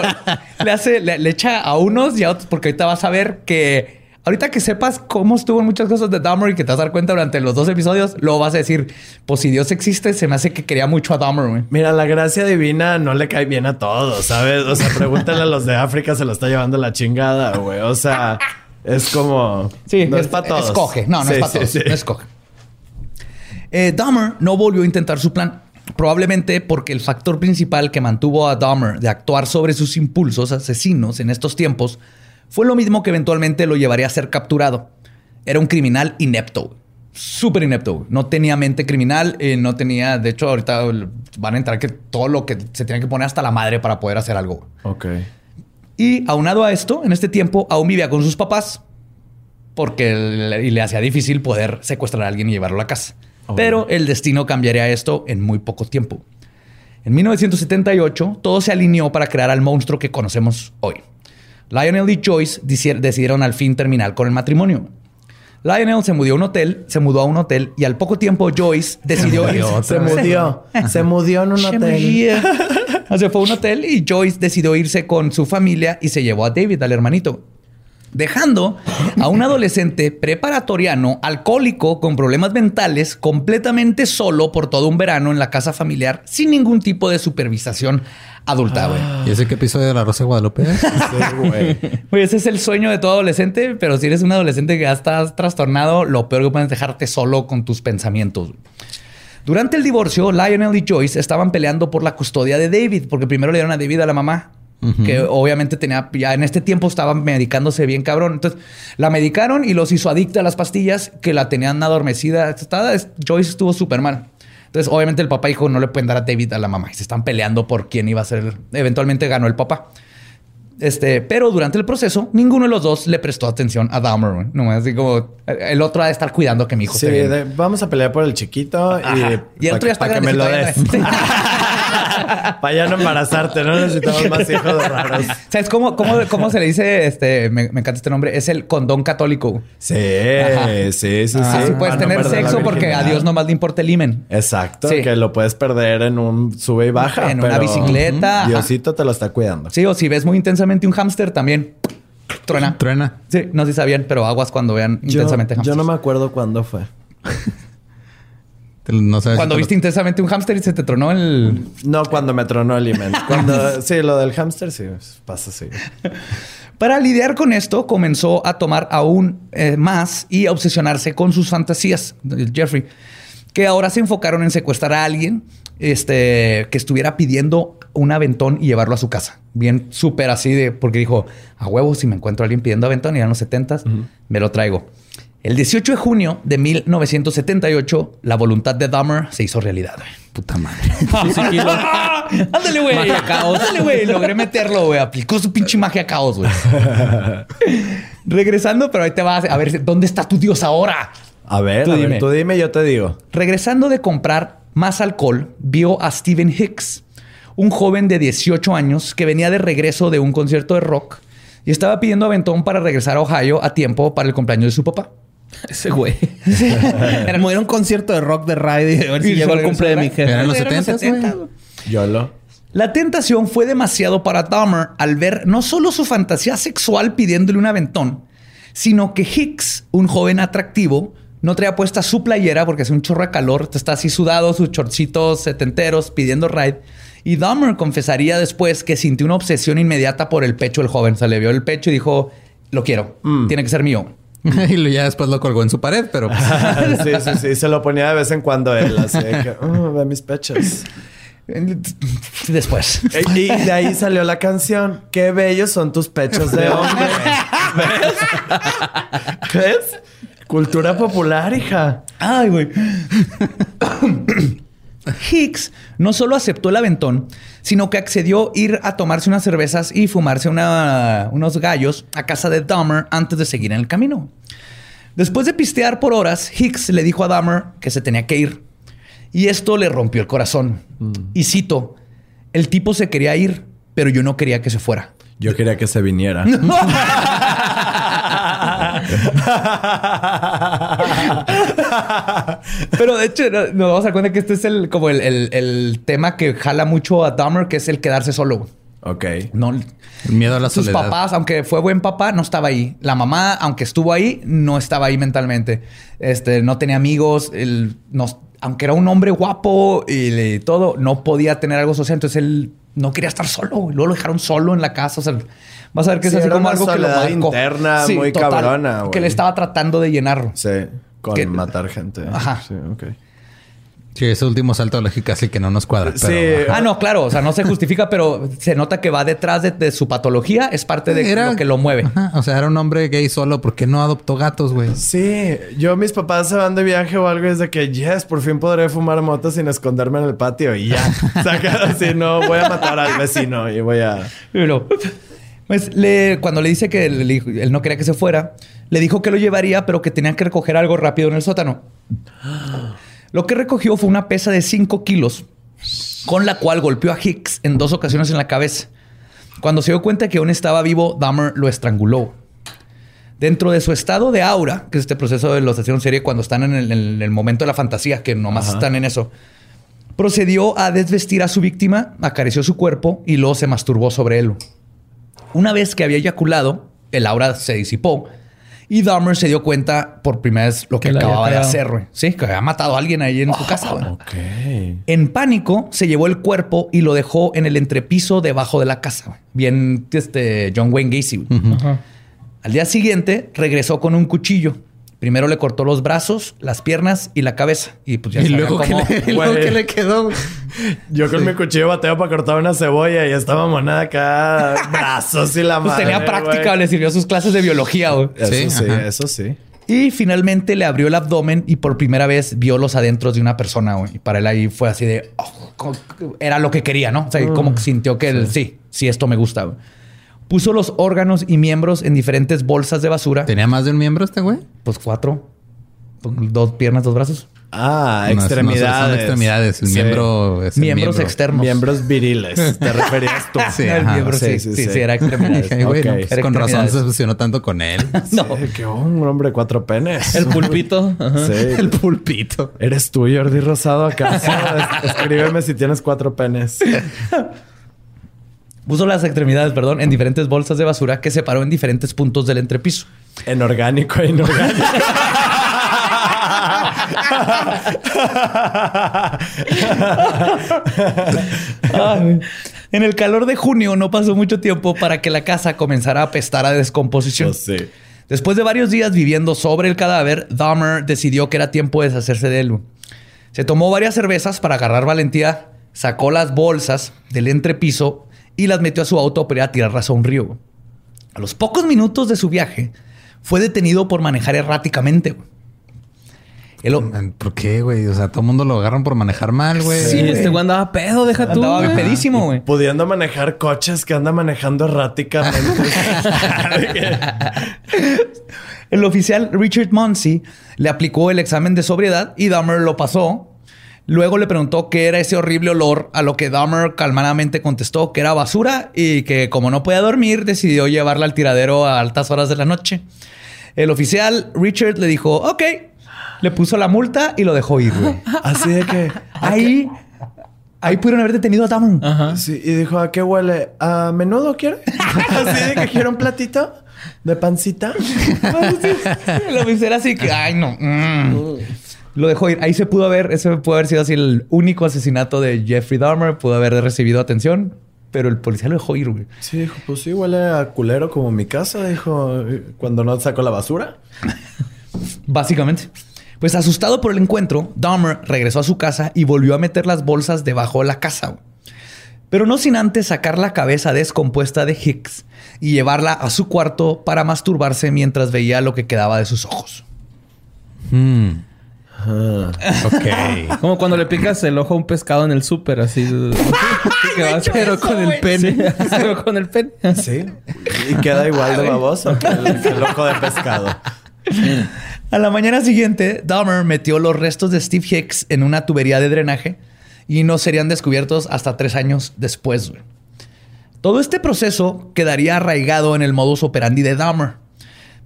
le hace, le, le echa a unos y a otros, porque ahorita vas a ver que. Ahorita que sepas cómo estuvo en muchas cosas de Dahmer y que te vas a dar cuenta durante los dos episodios, luego vas a decir, pues si Dios existe, se me hace que quería mucho a Dahmer, güey. Mira, la gracia divina no le cae bien a todos, ¿sabes? O sea, pregúntale a los de África, se lo está llevando la chingada, güey. O sea, es como... Sí, no es, para todos. Escoge. No, no Sí, es para sí, todos. sí. No escoge. Eh, Dahmer no volvió a intentar su plan. Probablemente porque el factor principal que mantuvo a Dahmer de actuar sobre sus impulsos asesinos en estos tiempos fue lo mismo que eventualmente lo llevaría a ser capturado. Era un criminal inepto. Súper inepto. No tenía mente criminal. eh, no tenía... De hecho, ahorita van a entrar que todo lo que se tiene que poner hasta la madre para poder hacer algo. Ok. Y aunado a esto, en este tiempo aún vivía con sus papás porque le, y le hacía difícil poder secuestrar a alguien y llevarlo a la casa. Oh. Pero el destino cambiaría esto en muy poco tiempo. En 1978, todo se alineó para crear al monstruo que conocemos hoy. Lionel y Joyce deci- decidieron al fin terminar con el matrimonio. Lionel se mudó a un hotel, se mudó a un hotel y al poco tiempo Joyce <laughs> decidió irse. Se mudió. <laughs> Se mudió en un hotel. <laughs> Se fue a un hotel y Joyce decidió irse con su familia y se llevó a David, al hermanito. Dejando a un adolescente preparatoriano, alcohólico, con problemas mentales, completamente solo por todo un verano en la casa familiar, sin ningún tipo de supervisación adulta, güey. ¿Y ese qué episodio de La Rosa de Guadalupe es? <laughs> Güey, ese es el sueño de todo adolescente, pero si eres un adolescente que ya estás trastornado, lo peor que puedes es dejarte solo con tus pensamientos. Durante el divorcio, Lionel y Joyce estaban peleando por la custodia de David, porque primero le dieron a David a la mamá, que obviamente tenía, ya en este tiempo estaba medicándose bien cabrón. Entonces la medicaron y los hizo adicta a las pastillas que la tenían adormecida. Estaba- Joyce estuvo súper mal. Entonces, obviamente, el papá dijo: No le pueden dar a David a la mamá. Y se están peleando por quién iba a ser. Eventualmente ganó el papá. Este, pero durante el proceso, ninguno de los dos le prestó atención a Dahmer. Nomás así como el otro ha de estar cuidando que mi hijo Sí, de- vamos a pelear por el chiquito y, Ajá. Y el otro ya está pa' que me lo des. <laughs> <laughs> <laughs> Para ya no embarazarte, no necesitamos más hijos raros. ¿Sabes cómo, cómo, cómo se le dice? Este, me, me encanta este nombre. Es el condón católico. Sí, Ajá. sí, sí, sí. Ah, sí, puedes para no tener sexo porque a. Dios nomás le importa el imen. Exacto, Sí. que lo puedes perder en un sube y baja. En una bicicleta, ajá. Diosito te lo está cuidando. Sí, o si ves muy intensamente un hámster también truena. Truena. Sí, no sé si sabían, pero aguas cuando vean Yo, intensamente yo hámsters. no me acuerdo cuándo fue. <laughs> No sabes Cuando si viste intensamente un hámster y se te tronó el... No cuando me tronó el imen. <laughs> Cuando, sí, lo del hámster sí, pasa así. <laughs> Para lidiar con esto, comenzó a tomar aún eh, más y a obsesionarse con sus fantasías, Jeffrey, que ahora se enfocaron en secuestrar a alguien este, que estuviera pidiendo un aventón y llevarlo a su casa. Bien súper así de, porque dijo, a huevo, si me encuentro a alguien pidiendo aventón, y eran los 70 me lo traigo. El 18 de junio de 1978, la voluntad de Dahmer se hizo realidad. güey. Puta madre. <laughs> Ándale, güey. Magia caos. Ándale, güey. Logré meterlo, güey. Aplicó su pinche magia caos, güey. <laughs> Regresando, pero ahí te vas a ver dónde está tu dios ahora. A ver, Tú a ver, dime. tú dime, yo te digo. Regresando de comprar más alcohol, vio a Steven Hicks, un joven de 18 años que venía de regreso de un concierto de rock y estaba pidiendo aventón para regresar a Ohio a tiempo para el cumpleaños de su papá. Ese güey. <laughs> Era como era un concierto de rock de Ride y a ver si Y llegó el regresó cumple de mi jefe. Eran los Eran 70s, 70, güey. Yolo. La tentación fue demasiado para Dahmer al ver no solo su fantasía sexual pidiéndole un aventón, sino que Hicks, un joven atractivo, no traía puesta su playera porque hace un chorro de calor, está así sudado, sus chorcitos setenteros pidiendo ride. Y Dahmer confesaría después que sintió una obsesión inmediata por el pecho del joven. Se le vio el pecho y dijo, lo quiero, tiene que ser mío. <laughs> y ya después lo colgó en su pared, pero pues, <laughs> sí, sí, sí. Se lo ponía de vez en cuando él. Así que, "Oh, ve mis pechos. <laughs> Después. Y y de ahí salió la canción. Qué bellos son tus pechos de hombre. ¿Ves? ¿Ves? Cultura popular, hija. Ay, güey. <coughs> Hicks no solo aceptó el aventón, sino que accedió a ir a tomarse unas cervezas y fumarse una- unos gallos a casa de Dahmer antes de seguir en el camino. Después de pistear por horas, Hicks le dijo a Dahmer que se tenía que ir. Y esto le rompió el corazón. Y cito, el tipo se quería ir, pero yo no quería que se fuera. Yo quería que se viniera. <laughs> <laughs> <laughs> Pero de hecho, no- nos vamos a dar cuenta que este es el, como el, el- el tema que jala mucho a Dahmer, que es el quedarse solo. ok. No, el miedo a la sus soledad. papás, aunque fue buen papá, no estaba ahí. La mamá, aunque estuvo ahí, no estaba ahí mentalmente. Este, no tenía amigos. Él, no- aunque era un hombre guapo y le- todo, no podía tener algo social. Entonces él no quería estar solo. Luego lo dejaron solo en la casa. O sea, vas a ver que Sí, es así como algo que lo marcó. interna muy cabrona. Que le estaba tratando de llenar. Sí. Con Que- matar gente. Ajá. Sí, ok. Sí, ese último salto de lógica sí que no nos cuadra. Sí. Pero, Ah, no, claro. O sea, no se justifica, pero se nota que va detrás de, de su patología. Es parte de lo que lo mueve. Ajá, o sea, era un hombre gay solo porque no adoptó gatos, güey. Sí, yo mis papás se van de viaje o algo y es de que, yes, por fin podré fumar moto sin esconderme en el patio y ya. <laughs> Saca así, no, voy a matar al vecino y voy a... Pues le- cuando le dice que él no quería que se fuera, le dijo que lo llevaría, pero que tenía que recoger algo rápido en el sótano. Lo que recogió fue una pesa de 5 kilos, con la cual golpeó a Hicks en dos ocasiones en la cabeza. Cuando se dio cuenta que aún estaba vivo, Dahmer lo estranguló. Dentro de su estado de aura, que es este proceso de los asesinos serie cuando están en el, en el momento de la fantasía, que nomás Ajá. están en eso, procedió a desvestir a su víctima, acarició su cuerpo y luego se masturbó sobre él. Una vez que había eyaculado, el aura se disipó y Dahmer se dio cuenta por primera vez lo que, acababa de hacer, güey. Sí, que había matado a alguien ahí en su casa. güey. Ok. En pánico, se llevó el cuerpo y lo dejó en el entrepiso debajo de la casa. güey. Bien, este John Wayne Gacy. güey. Al día siguiente, regresó con un cuchillo. Primero le cortó los brazos, las piernas y la cabeza. Y pues ya y luego, que cómo- le, <laughs> y luego Güey. que le quedó. Yo con mi cuchillo bateo para cortar una cebolla y estaba monada acá, <laughs> brazos y la Pues madre, tenía práctica, le sirvió sus clases de biología. güey. Eso sí, Sí, eso sí. Y finalmente le abrió el abdomen y por primera vez vio los adentros de una persona. güey. Y para él ahí fue así de... oh, era lo que quería, ¿no? O sea, como que sintió que él, sí, sí, esto me gusta. güey. Puso los órganos y miembros en diferentes bolsas de basura. ¿Tenía más de un miembro este güey? Pues cuatro. Dos piernas, dos brazos. Ah, No, no, extremidades. son extremidades. El Sí. miembro es el Miembros miembro. externos. Miembros viriles, te <laughs> referías tú. Sí, <laughs> El ajá. miembro, sí, sí, sí, era extremidades. <laughs> No, pues Era con razón se obsesionó tanto con él. No. Sí, que oh, un hombre de cuatro penes. El pulpito. Ajá. Sí. El pulpito. ¿Eres tú, Jordi Rosado, acaso? Es- Escríbeme si tienes cuatro penes. Puso las extremidades, perdón, en diferentes bolsas de basura que separó en diferentes puntos del entrepiso. En orgánico e inorgánico. Ay. En el calor de junio no pasó mucho tiempo para que la casa comenzara a apestar a descomposición. Después de varios días viviendo sobre el cadáver, Dahmer decidió que era tiempo de deshacerse de él. Se tomó varias cervezas para agarrar valentía, sacó las bolsas del entrepiso y las metió a su auto para ir a tirarlas a un río. A los pocos minutos de su viaje, fue detenido por manejar erráticamente. ¿Por qué, güey? O sea, todo el mundo lo agarran por manejar mal, güey. Sí, este güey andaba pedo, deja tú. Andaba pedísimo, güey. Pudiendo manejar coches que anda manejando erráticamente. <laughs> el oficial Richard Munsey le aplicó el examen de sobriedad y Dahmer lo pasó. Luego le preguntó qué era ese horrible olor, a lo que Dahmer calmadamente contestó que era basura y que como no podía dormir, decidió llevarla al tiradero a altas horas de la noche. El oficial Richard le dijo, ok, le puso la multa y lo dejó ir, güey. <laughs> Así de que... Ahí... Ahí pudieron haber detenido a Damon. Sí, y dijo, ¿a qué huele? ¿A menudo quiere? <laughs> Así de que quiere un platito de pancita. <laughs> Oficial así que, ay, no. mm. Lo dejó ir. Ahí se pudo haber, ese pudo haber sido así el único asesinato de Jeffrey Dahmer. Pudo haber recibido atención, pero el policía lo dejó ir, güey. Sí, dijo, pues sí, huele a culero como mi casa, dijo, cuando no sacó la basura. <laughs> Básicamente. Pues asustado por el encuentro, Dahmer regresó a su casa y volvió a meter las bolsas debajo de la casa. Pero no sin antes sacar la cabeza descompuesta de Hicks y llevarla a su cuarto para masturbarse mientras veía lo que quedaba de sus ojos. Hmm. Ok. Como cuando le picas el ojo a un pescado en el súper, así. <laughs> <laughs> que va pero con el pene. pero <laughs> con el pene. Sí. Y queda igual de baboso que el, que el ojo de pescado. A la mañana siguiente, Dahmer metió los restos de Steve Hicks en una tubería de drenaje y no serían descubiertos hasta tres años después. güey. Todo este proceso quedaría arraigado en el modus operandi de Dahmer.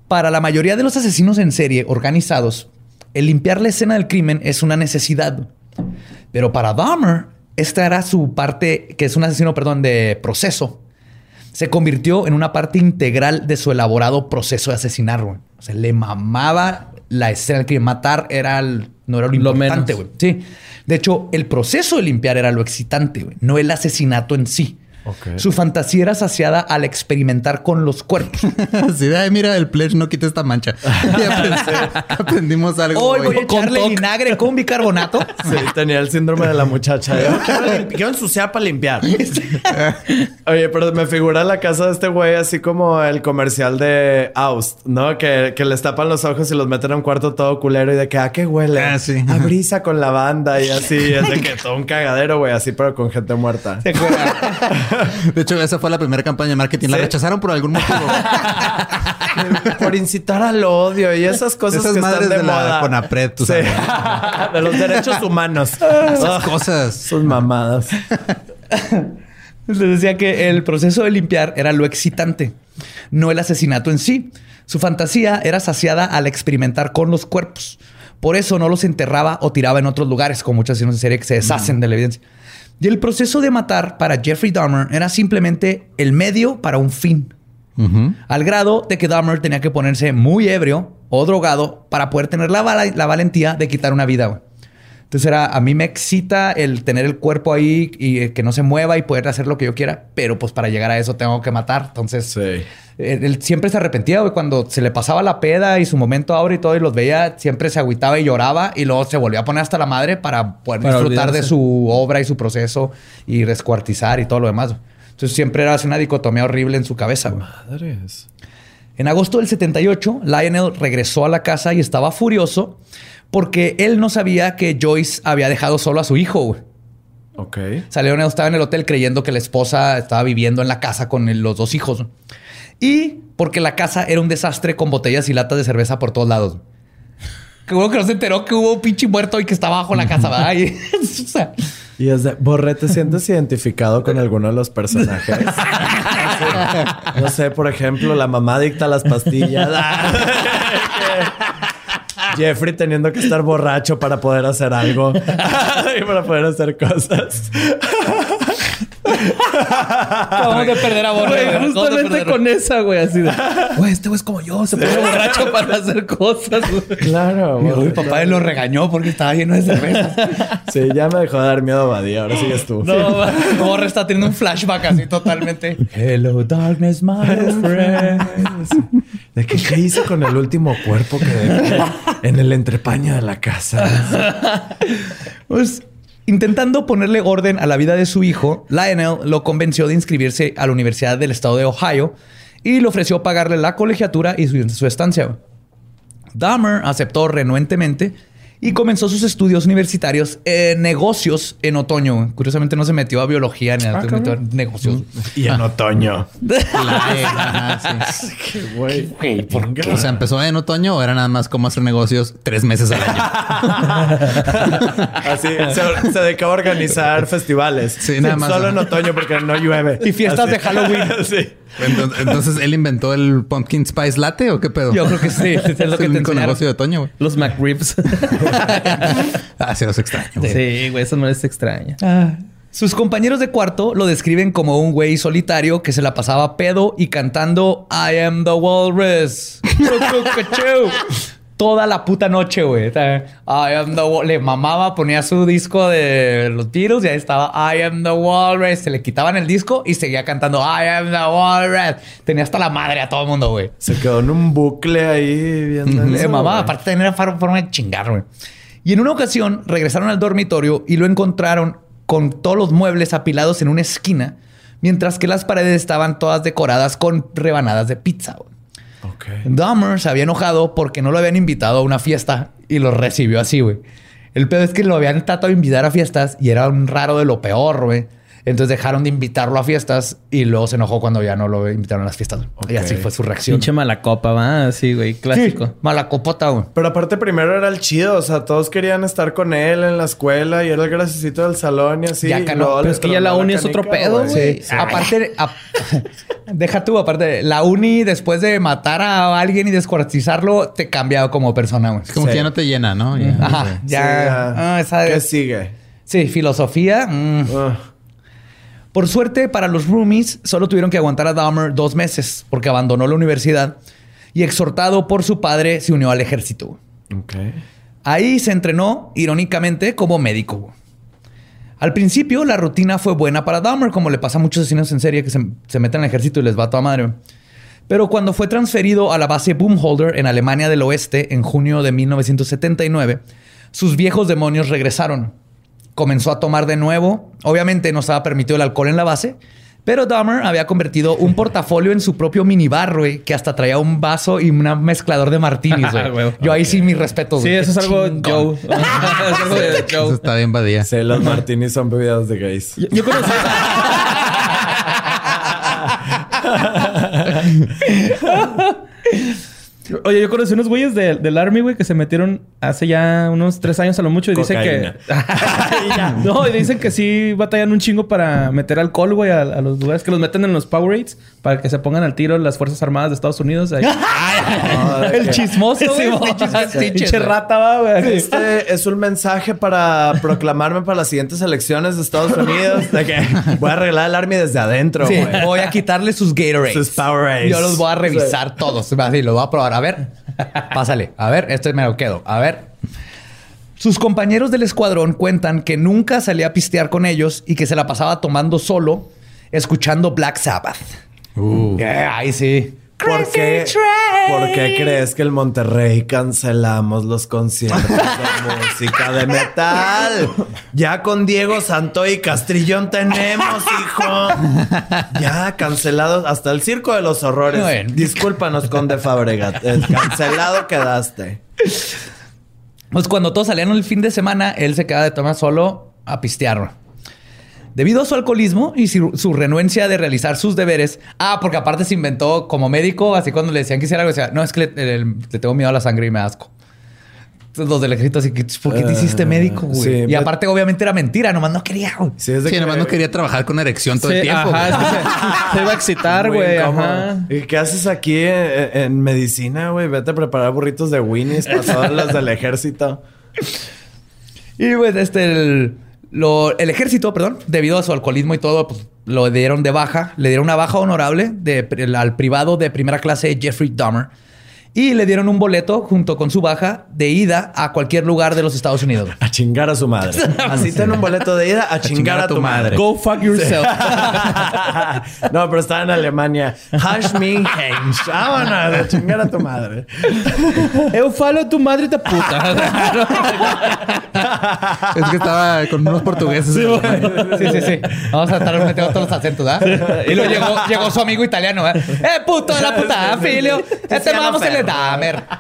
Para la mayoría de los asesinos en serie organizados, el limpiar la escena del crimen es una necesidad. Pero para Dahmer, esta era su parte, que es un asesino, perdón, de proceso. Se convirtió en una parte integral de su elaborado proceso de asesinar. güey. O sea, le mamaba la escena del crimen. Matar era el- no era lo importante, güey. Sí. De hecho, el proceso de limpiar era lo excitante, güey, no el asesinato en sí. Su fantasía era saciada al experimentar con los cuerpos. <laughs> Así de, "Ay, mira, el pledge no quita esta mancha. <laughs> Y aprendí- aprendimos algo. Hoy voy a echarle vinagre con bicarbonato. <laughs> Sí, tenía el síndrome de la muchacha. Yo quiero, ensuciar para limpiar. Oye, pero me figura la casa de este güey así como el comercial de Aust, ¿no? Que, que les tapan los ojos y los meten a un cuarto todo culero y de que, ¿a qué huele? Ah, sí. A brisa con lavanda y así. Es de que todo un cagadero, güey, así, pero con gente muerta. De hecho, esa fue la primera campaña de marketing. La ¿Sí? rechazaron por algún motivo. <laughs> Por incitar al odio y esas cosas Esas que madres están de, de la moda. Conapred, tú Sí. sabes. <laughs> de los derechos humanos. Esas cosas. Sus mamadas. <laughs> Les decía que el proceso de limpiar era lo excitante, no el asesinato en sí. Su fantasía era saciada al experimentar con los cuerpos. Por eso no los enterraba o tiraba en otros lugares, como muchas asesinos en serie que se deshacen de la evidencia. Y el proceso de matar para Jeffrey Dahmer era simplemente el medio para un fin. Al grado de que Dahmer tenía que ponerse muy ebrio o drogado para poder tener la, la valentía de quitar una vida. Entonces era, a mí me excita el tener el cuerpo ahí y eh, que no se mueva y poder hacer lo que yo quiera, pero pues para llegar a eso tengo que matar. Entonces, Sí. eh, él siempre se arrepentía, güey, cuando se le pasaba la peda y su momento ahora y todo y los veía, siempre se agüitaba y lloraba y luego se volvió a poner hasta la madre para poder Para disfrutar de su obra y su proceso y descuartizar y todo lo demás. Entonces siempre era así una dicotomía horrible en su cabeza. güey. Madres. En agosto del 78, Lionel regresó a la casa y estaba furioso porque él no sabía que Joyce había dejado solo a su hijo. güey. Ok. Lionel estaba en el hotel creyendo que la esposa estaba viviendo en la casa con el- los dos hijos. Y porque la casa era un desastre con botellas y latas de cerveza por todos lados. <laughs> Que que no se enteró que hubo un pinche muerto y que estaba bajo la casa, ¿verdad? <laughs> Y- <laughs> o sea, Y es de, Borre, ¿te sientes identificado con alguno de los personajes? No sé, por ejemplo, la mamá dicta las pastillas. Jeffrey teniendo que estar borracho para poder hacer algo <laughs> <laughs> y para poder hacer cosas. Vamos a perder a Borre. Güey, justamente con esa, güey, así de. Güey, este güey es como yo, se pone borracho <laughs> para hacer cosas, güey. Claro, Mi, güey. mi papá lo regañó porque estaba lleno de cerveza. <laughs> Sí, ya me dejó de dar miedo a Badía. Ahora sigues tú. No, <laughs> Borre está teniendo un flashback así totalmente. Hello, darkness, my old friend. ¿De qué, qué hice con el último cuerpo que dejé en el entrepaño de la casa? Pues intentando ponerle orden a la vida de su hijo, Lionel lo convenció de inscribirse a la Universidad del Estado de Ohio y le ofreció pagarle la colegiatura y su, estancia. Dahmer aceptó renuentemente y comenzó sus estudios universitarios en negocios en otoño. Curiosamente no se metió a biología ni a se metió a negocios. Y en otoño. <laughs> Ajá, sí. <laughs> Güey. O sea, ¿empezó en otoño o era nada más como hacer negocios tres meses al año? <laughs> Así se, se dedicaba a organizar festivales. Sí, nada más, Solo en otoño porque no llueve. Y fiestas Así. de Halloween. sí. Entonces, entonces, ¿él inventó el Pumpkin Spice Latte o qué pedo? Yo creo que sí, es lo <laughs> Es que el te negocio de otoño, güey. Los McRibs. <laughs> Ah, sí, los extraño. güey. sí, güey, eso no es extraña. Ah. Sus compañeros de cuarto lo describen como un güey solitario que se la pasaba pedo y cantando I am the walrus. <laughs> Toda la puta noche, güey. I am the wal- Le mamaba, ponía su disco de los Beatles y ahí estaba I am the walrus. Se le quitaban el disco y seguía cantando I am the walrus. Tenía hasta la madre a todo el mundo, güey. Se quedó en un bucle ahí viendo Le eso, mamaba, aparte tenía forma de chingar, güey. Y en una ocasión regresaron al dormitorio y lo encontraron con todos los muebles apilados en una esquina, mientras que las paredes estaban todas decoradas con rebanadas de pizza. güey. Ok. Dahmer se había enojado porque no lo habían invitado a una fiesta y lo recibió así, güey. El pedo es que lo habían tratado de invitar a fiestas y era un raro de lo peor, güey. Entonces dejaron de invitarlo a fiestas y luego se enojó cuando ya no lo invitaron a las fiestas. Y así fue su reacción. Pinche mala copa, va. Sí, güey, clásico. Sí, mala copota, güey. Pero aparte primero era el chido, o sea, todos querían estar con él en la escuela y era el graciosito del salón y así. Ya y que no, pero es que ya la uni es otro pedo, güey. Sí. Aparte, ap- <laughs> deja tú, aparte, la uni después de matar a alguien y descuartizarlo, te cambia como persona, güey. Es como Sí. que ya no te llena, ¿no? Ya, Ajá, ya. Sí, ya. ah, esa ¿Qué sigue? sí, filosofía. mm. Ah, Por suerte, para los roomies, solo tuvieron que aguantar a Dahmer dos meses porque abandonó la universidad y exhortado por su padre se unió al ejército. Ahí se entrenó, irónicamente, como médico. Al principio, la rutina fue buena para Dahmer, como le pasa a muchos asesinos en serie que se, se meten al ejército y les va a toda madre. Pero cuando fue transferido a la base Boomholder en Alemania del Oeste en junio de 1979, sus viejos demonios regresaron. Comenzó a tomar de nuevo. Obviamente no estaba permitido el alcohol en la base, pero Dahmer había convertido un <laughs> portafolio en su propio minibar, güey, que hasta traía un vaso y un mezclador de martinis, güey. <laughs> Huevo. Yo ahí sí mis respetos. Sí, <laughs> eso es algo. Joe. es algo de Eso está bien badía. Sí, los martinis son bebidas de gays. Yo, yo conocí... Oye, yo conocí unos güeyes de- del Army, güey, que se metieron hace ya unos tres años a lo mucho y dicen que... <laughs> no, y dicen que sí batallan un chingo para meter alcohol, güey, a, a los lugares que los meten en los Powerades para que se pongan al tiro las Fuerzas Armadas de Estados Unidos. Ahí. <laughs> El chismoso, güey. Sí, Pinche rata, va, güey. Este es un mensaje para proclamarme para las siguientes elecciones de Estados Unidos. De que voy a arreglar el Army desde adentro, Sí, güey. voy a quitarle sus Gatorades. Sus Powerades. Yo los voy a revisar todos. Así, los voy a probar. A ver, pásale. A ver, este me lo quedo. A ver. Sus compañeros del escuadrón cuentan que nunca salía a pistear con ellos y que se la pasaba tomando solo, escuchando Black Sabbath. Uh. Eh, Ay, sí. ¿Por qué, ¿Por qué crees que el Monterrey cancelamos los conciertos de <laughs> música de metal? Ya con Diego Santo y Castrillón tenemos, hijo. Ya cancelados hasta el circo de los horrores. Bueno. Discúlpanos, Conde Fabregat. Eh, Cancelado quedaste. Pues cuando todos salían el fin de semana, él se quedaba de tomar solo a pistear. Debido a su alcoholismo y su, su renuencia de realizar sus deberes. Ah, porque aparte se inventó como médico, así cuando le decían que hiciera algo, decía, no, es que le, le- le tengo miedo a la sangre y me asco. Entonces, los del ejército así que, ¿por qué te hiciste Ah, médico, güey? sí, y pues- aparte, obviamente, era mentira, nomás no quería, güey. Sí, es de Sí, que- nomás no quería trabajar con erección todo el tiempo. Ajá, es que se, <laughs> se iba a excitar, güey. Ajá. ¿Y qué haces aquí en, en medicina, güey? Vete a preparar burritos de Winnie's para todas las del ejército. Y pues este, el, lo- el ejército, perdón, debido a su alcoholismo y todo, pues lo dieron de baja, le dieron una baja honorable de, al privado de primera clase Jeffrey Dahmer y le dieron un boleto junto con su baja de ida a cualquier lugar de los Estados Unidos. A chingar a su madre. <laughs> Así ten un boleto de ida a chingar, a, tu madre. Go fuck yourself. <laughs> no, pero estaba en Alemania. Hash me. Vámonos a chingar a tu madre. <laughs> Eu falo tu madre de puta. es que estaba con unos portugueses. Sí, sí, sí. Vamos a estar metiendo todos los acentos, ¿verdad? Y luego llegó, llegó su amigo italiano, ¿verdad? ¡Eh, puto de la puta, filio! Este vamos a le Damer. <laughs>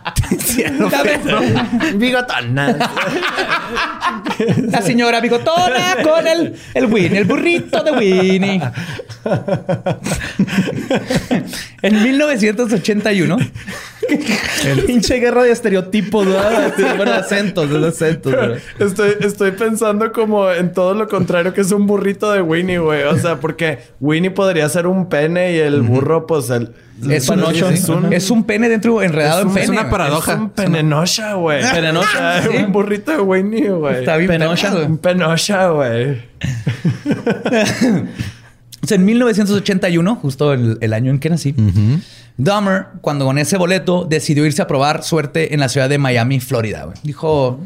<laughs> Bigotona. La señora bigotona con el, el Winnie, el burrito de Winnie. en 1981. El pinche guerra de estereotipos, ¿no? <laughs> Bueno, acentos, de acentos. Estoy, estoy pensando como en todo lo contrario que es un burrito de Winnie, güey. O sea, porque Winnie podría ser un pene y el burro, pues el es, un, es, un, es un pene dentro enredado en pene. Es una paradoja. Es un penenosha, güey. <laughs> Penenosha. <laughs> Un burrito de Winnie, güey. Está bien penosha. Un penosha, güey. <laughs> en 1981, justo el, año en que nací, Dahmer, cuando con ese boleto, decidió irse a probar suerte en la ciudad de Miami, Florida. Dijo,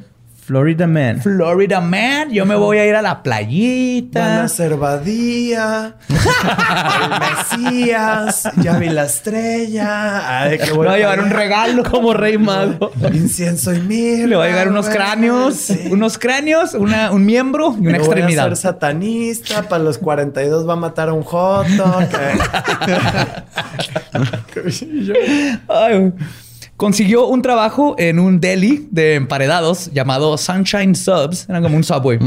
Florida Man. Florida Man. Yo me voy a ir a la playita. Van a Cervadía. <laughs> el Mesías. Ya vi la estrella. Ay, qué bueno. voy a llevar un regalo como rey mago. Incienso y mil. Le voy a llevar unos cráneos. Unos cráneos, una, un miembro y una extremidad. Voy a ser satanista. Para los 42 va a matar a un joto. <laughs> Ay, Consiguió un trabajo en un deli de emparedados llamado Sunshine Subs. Era como un subway.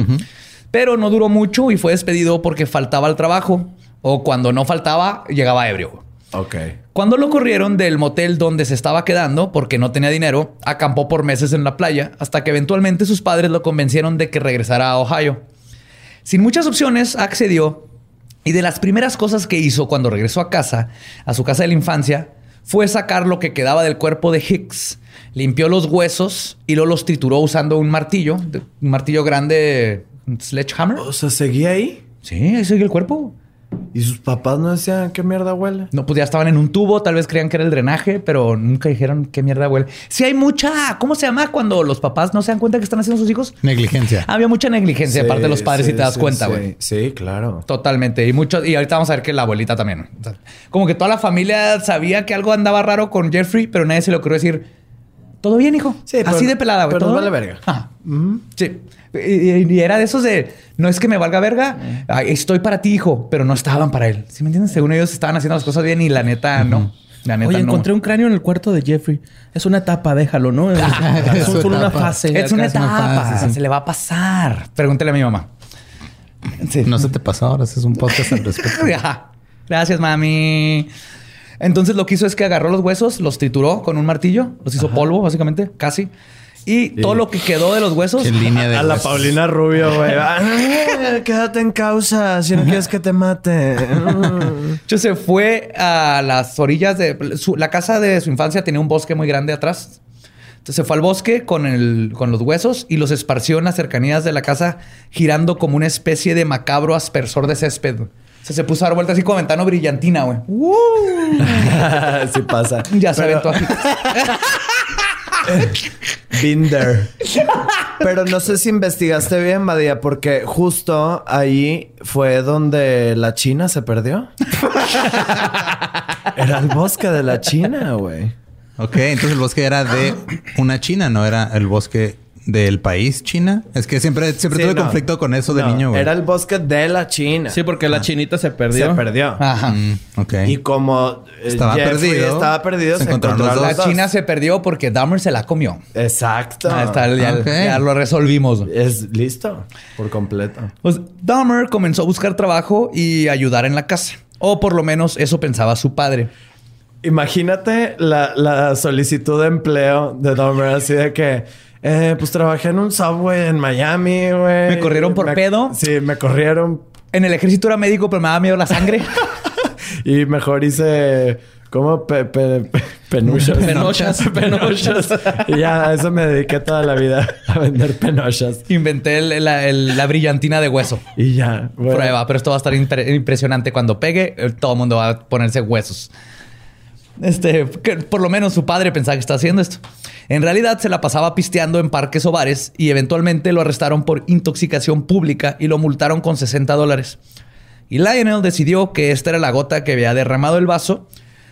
Pero no duró mucho y fue despedido porque faltaba al trabajo. O cuando no faltaba, llegaba ebrio. Ok. Cuando lo corrieron del motel donde se estaba quedando porque no tenía dinero, acampó por meses en la playa hasta que eventualmente sus padres lo convencieron de que regresara a Ohio. Sin muchas opciones, accedió y de las primeras cosas que hizo cuando regresó a casa, a su casa de la infancia, fue sacar lo que quedaba del cuerpo de Hicks, limpió los huesos y luego los trituró usando un martillo, un martillo grande, un sledgehammer. O sea, ¿seguía ahí? Sí, ahí seguía el cuerpo. ¿Y sus papás no decían qué mierda huele? No, pues ya estaban en un tubo, tal vez creían que era el drenaje, pero nunca dijeron qué mierda huele. Sí hay mucha, ¿cómo se llama cuando los papás no se dan cuenta que están haciendo sus hijos? Negligencia. Había mucha negligencia de parte de los padres si te das cuenta, güey. Sí, claro. Totalmente. Y mucho, y ahorita vamos a ver que la abuelita también. como que toda la familia sabía que algo andaba raro con Jeffrey, pero nadie se le ocurrió decir, todo bien, hijo. Sí, Así de pelada, güey. Pero vale verga. Sí. Y, era de esos de, no es que me valga verga, estoy para ti, hijo, pero no estaban para él. ¿Sí me entiendes? Según ellos estaban haciendo las cosas bien y la neta no. La neta, Oye, encontré un cráneo en el cuarto de Jeffrey. Es una etapa, déjalo, ¿no? <laughs> Es, una fase. Es una etapa. Se le va a pasar. Pregúntale a mi mamá. No se te pasó ahora, es un podcast al respecto. <laughs> Gracias, mami. Entonces lo que hizo es que agarró los huesos, los trituró con un martillo, los hizo polvo, básicamente, casi. Y todo lo que quedó de los huesos. a la Paulina Rubio, güey. <laughs> Ah, quédate en causa si no quieres que te mate. <laughs> se fue a las orillas de la casa de su infancia. Tenía un bosque muy grande atrás. Entonces se fue al bosque con, el, con los huesos y los esparció en las cercanías de la casa, girando como una especie de macabro aspersor de césped. se puso a dar vueltas así como ventano brillantina, güey. <laughs> sí pasa. Ya se aventó aquí. <laughs> Binder. Pero no sé si investigaste bien, Badía, porque justo ahí fue donde la China se perdió. Era el bosque de la China, güey. Ok, entonces el bosque era de una China, no era el bosque del país China. Es que siempre, siempre tuve conflicto con eso de niño, güey. Era el bosque de la China. Sí, porque la chinita se perdió. Se perdió. Ajá. Mm, ok. Y como eh, estaba perdido. Estaba perdido, se, encontraron los dos. La China se perdió porque Dahmer se la comió. Exacto. Ah, está, ya, lo resolvimos. Es listo por completo. Pues Dahmer comenzó a buscar trabajo y ayudar en la casa. O por lo menos eso pensaba su padre. Imagínate la, la solicitud de empleo de Dahmer, así de que eh, pues trabajé en un subway en Miami, güey. Me corrieron por pedo. Sí, me corrieron. En el ejército era médico, pero me daba miedo la sangre. <laughs> y mejor hice. ¿Cómo? Penuchas. Penochas. <laughs> Penochas. y ya a eso me dediqué toda la vida a vender penochas. Inventé el- la, el- la brillantina de hueso. Y ya. bueno. Prueba, pero esto va a estar impre- impresionante. Cuando pegue, eh, todo el mundo va a ponerse huesos. Este, que por lo menos su padre pensaba que estaba haciendo esto. En realidad se la pasaba pisteando en parques o bares y eventualmente lo arrestaron por intoxicación pública y lo multaron con 60 dólares. Y Lionel decidió que esta era la gota que había derramado el vaso.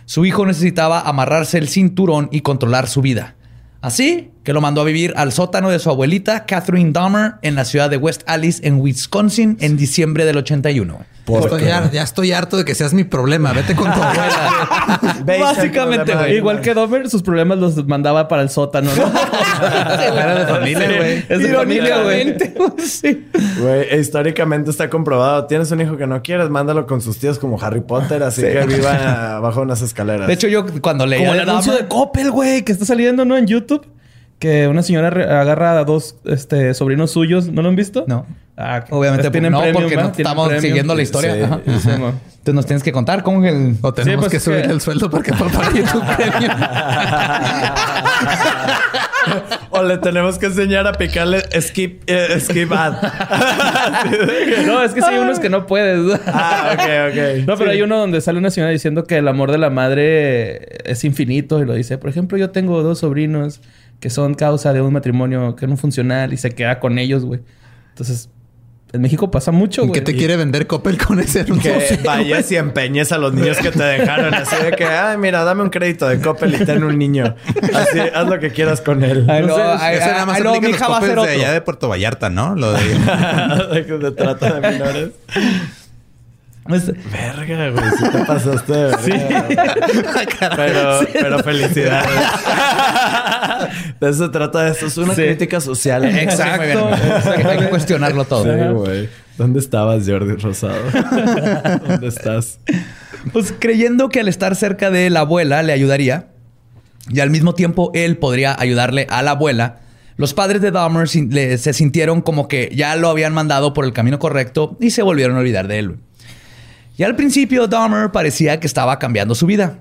Su hijo necesitaba amarrarse el cinturón y controlar su vida. Así que lo mandó a vivir al sótano de su abuelita, Catherine Dahmer, en la ciudad de West Alice, en Wisconsin, en diciembre del 81. ¿Por Estoy ya estoy harto de que seas mi problema. Vete con tu abuela. <laughs> Básicamente, güey. de- Igual que Domer, sus problemas los mandaba para el sótano, ¿no? <laughs> Era de familia, güey. Es de familia, güey. <laughs> Sí. Güey, históricamente está comprobado. Tienes un hijo que no quieres, mándalo con sus tíos como Harry Potter, así que viva bajo unas escaleras. De hecho, yo cuando leía Como de el anuncio de Coppel, güey, que está saliendo, ¿no? En YouTube. Que una señora agarra a dos este, sobrinos suyos. ¿No lo han visto? No. Ah, Obviamente tienen no, premium, porque no estamos premium. siguiendo la historia. Sí. Ajá. Sí, mo. Entonces nos tienes que contar cómo el... O tenemos pues que subir que- el sueldo para que papá YouTube <laughs> premium. o le tenemos que enseñar a picarle skip, eh, skip ad. <laughs> No, es que sí hay unos que no puedes. ah, ok, ok. No, pero hay uno donde sale una señora diciendo que el amor de la madre es infinito y lo dice. Por ejemplo, yo tengo dos sobrinos que son causa de un matrimonio que no funcional y se queda con ellos, güey. Entonces, en México pasa mucho, ¿Qué te quiere vender Coppel con ese anuncio? Que vayas y empeñes a los niños que te dejaron. Así de que, ay, mira, dame un crédito de Coppel y ten un niño. Así, haz lo que quieras con él. Ay, No no, sé, ay, Ese nada más ay, no, los hija va a Coppels hacer de allá de Puerto Vallarta, ¿no? Lo de... <laughs> de que se trata de menores. Verga, güey. Sí te pasaste de <laughs> verga. Pero, pero felicidades. de eso se trata esto. Es una Sí. crítica social. Exacto. Exacto. Hay que- cuestionarlo todo. Sí, güey. ¿Dónde estabas, Jordi Rosado? ¿Dónde estás? Pues creyendo que al estar cerca de la abuela le ayudaría y al mismo tiempo él podría ayudarle a la abuela, los padres de Dahmer se sintieron como que ya lo habían mandado por el camino correcto y se volvieron a olvidar de él. Y al principio Dahmer parecía que estaba cambiando su vida.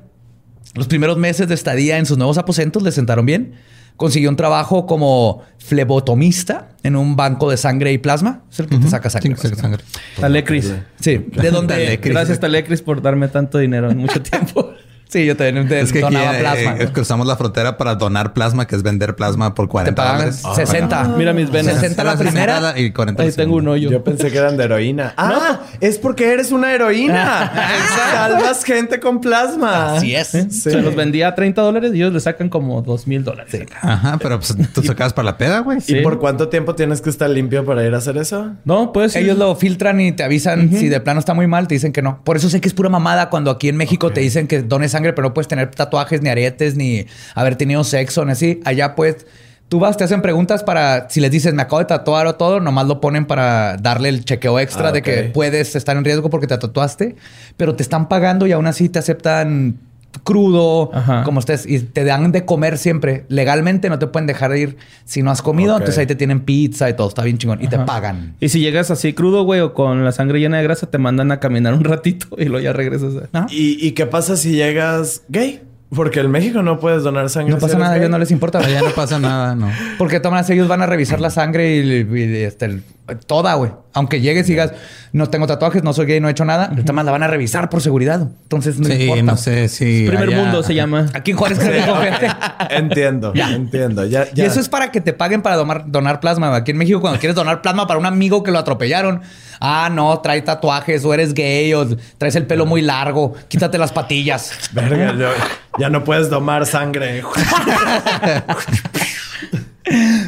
Los primeros meses de estadía en sus nuevos aposentos le sentaron bien. Consiguió un trabajo como flebotomista en un banco de sangre y plasma. Es el que te saca sangre. Sí, saca sangre. Talecris. Sí, de <laughs> donde Talecris. Gracias, Talecris, por darme tanto dinero en mucho <laughs> tiempo. Sí, yo también Es que aquí donaba eh, plasma. eh, cruzamos la frontera para donar plasma, que es vender plasma por Te 40 pagan dólares. 60. Mira mis venas. 60 la primera. y 40 Ahí tengo un hoyo. Yo pensé que eran de heroína. <laughs> Ah, es porque eres una heroína. <laughs> Salvas gente con plasma. Así es. Sí. Se los vendía a 30 dólares y ellos le sacan como 2 mil dólares. Ajá, pero pues tú sacabas para la peda, güey. ¿Y Sí. por cuánto tiempo tienes que estar limpio para ir a hacer eso? No, pues Ellos lo filtran y te avisan si de plano está muy mal, te dicen que no. Por eso sé que es pura mamada cuando aquí en México te dicen que dones sangre, pero no puedes tener tatuajes, ni aretes, ni haber tenido sexo, ni así. Allá pues tú vas, te hacen preguntas para si les dices me acabo de tatuar o todo, nomás lo ponen para darle el chequeo extra Ah, de que puedes estar en riesgo porque te tatuaste, pero te están pagando y aún así te aceptan crudo, Ajá. como estés, y te dan de comer siempre. Legalmente no te pueden dejar de ir si no has comido, entonces ahí te tienen pizza y todo, está bien chingón, y te pagan. Y si llegas así crudo, güey, o con la sangre llena de grasa, te mandan a caminar un ratito <laughs> y luego ya regresas. ¿Y, y qué pasa si llegas gay? Porque en México no puedes donar sangre. No pasa nada, a ellos no les importa. Allá no pasa <laughs> nada, no. Porque maneras ellos van a revisar la sangre y, y, este, el- toda, güey. Aunque llegues y digas, no tengo tatuajes, no soy gay, no he hecho nada, todas maneras la van a revisar por seguridad. Entonces no Sí, importa. no sé si. Primer allá- mundo se llama. Aquí en Juárez que tengo gente. Entiendo, <laughs> entiendo. Ya, ya. Y eso es para que te paguen para donar, donar plasma. Aquí en México, cuando quieres donar plasma para un amigo que lo atropellaron, ah, no, trae tatuajes, o eres gay, o traes el pelo muy largo, quítate las patillas. <laughs> Verga, yo- ya no puedes domar sangre. <laughs>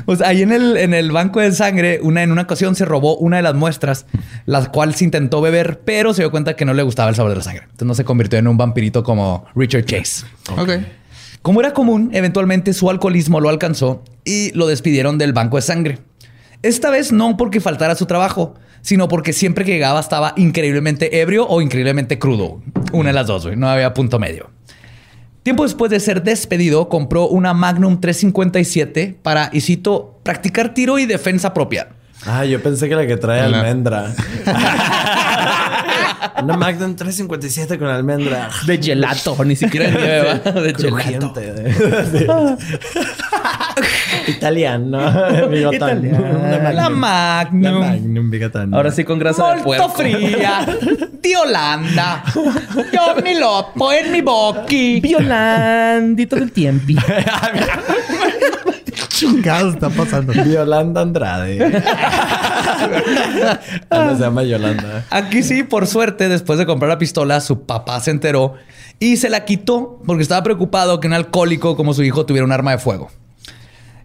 Pues ahí en el, en el banco de sangre, una, en una ocasión se robó una de las muestras, la cual se intentó beber, pero se dio cuenta que no le gustaba el sabor de la sangre. Entonces no se convirtió en un vampirito como Richard Chase. Ok. Como era común, eventualmente su alcoholismo lo alcanzó y lo despidieron del banco de sangre. Esta vez no porque faltara su trabajo, sino porque siempre que llegaba estaba increíblemente ebrio o increíblemente crudo. Una de las dos, güey. No había punto medio. Tiempo después de ser despedido, compró una Magnum 357 para, y cito, practicar tiro y defensa propia. Ah, yo pensé que la que trae almendra. <laughs> Una Magnum 357 con almendra. De gelato, ni siquiera de nieve, <laughs> de gelato. <laughs> De- Italiano. <laughs> Bigotón. Italiano. Una La La Magnum. Magnum bigotón. Ahora sí con grasa de Molto puerco. fría <laughs> di Olanda. Io mi loppo en mi bocchi. Violandito del tiempi. <laughs> Chingados está pasando. Yolanda Andrade. Ana se llama Yolanda. Aquí sí, por suerte, después de comprar la pistola, su papá se enteró y se la quitó porque estaba preocupado que un alcohólico como su hijo tuviera un arma de fuego.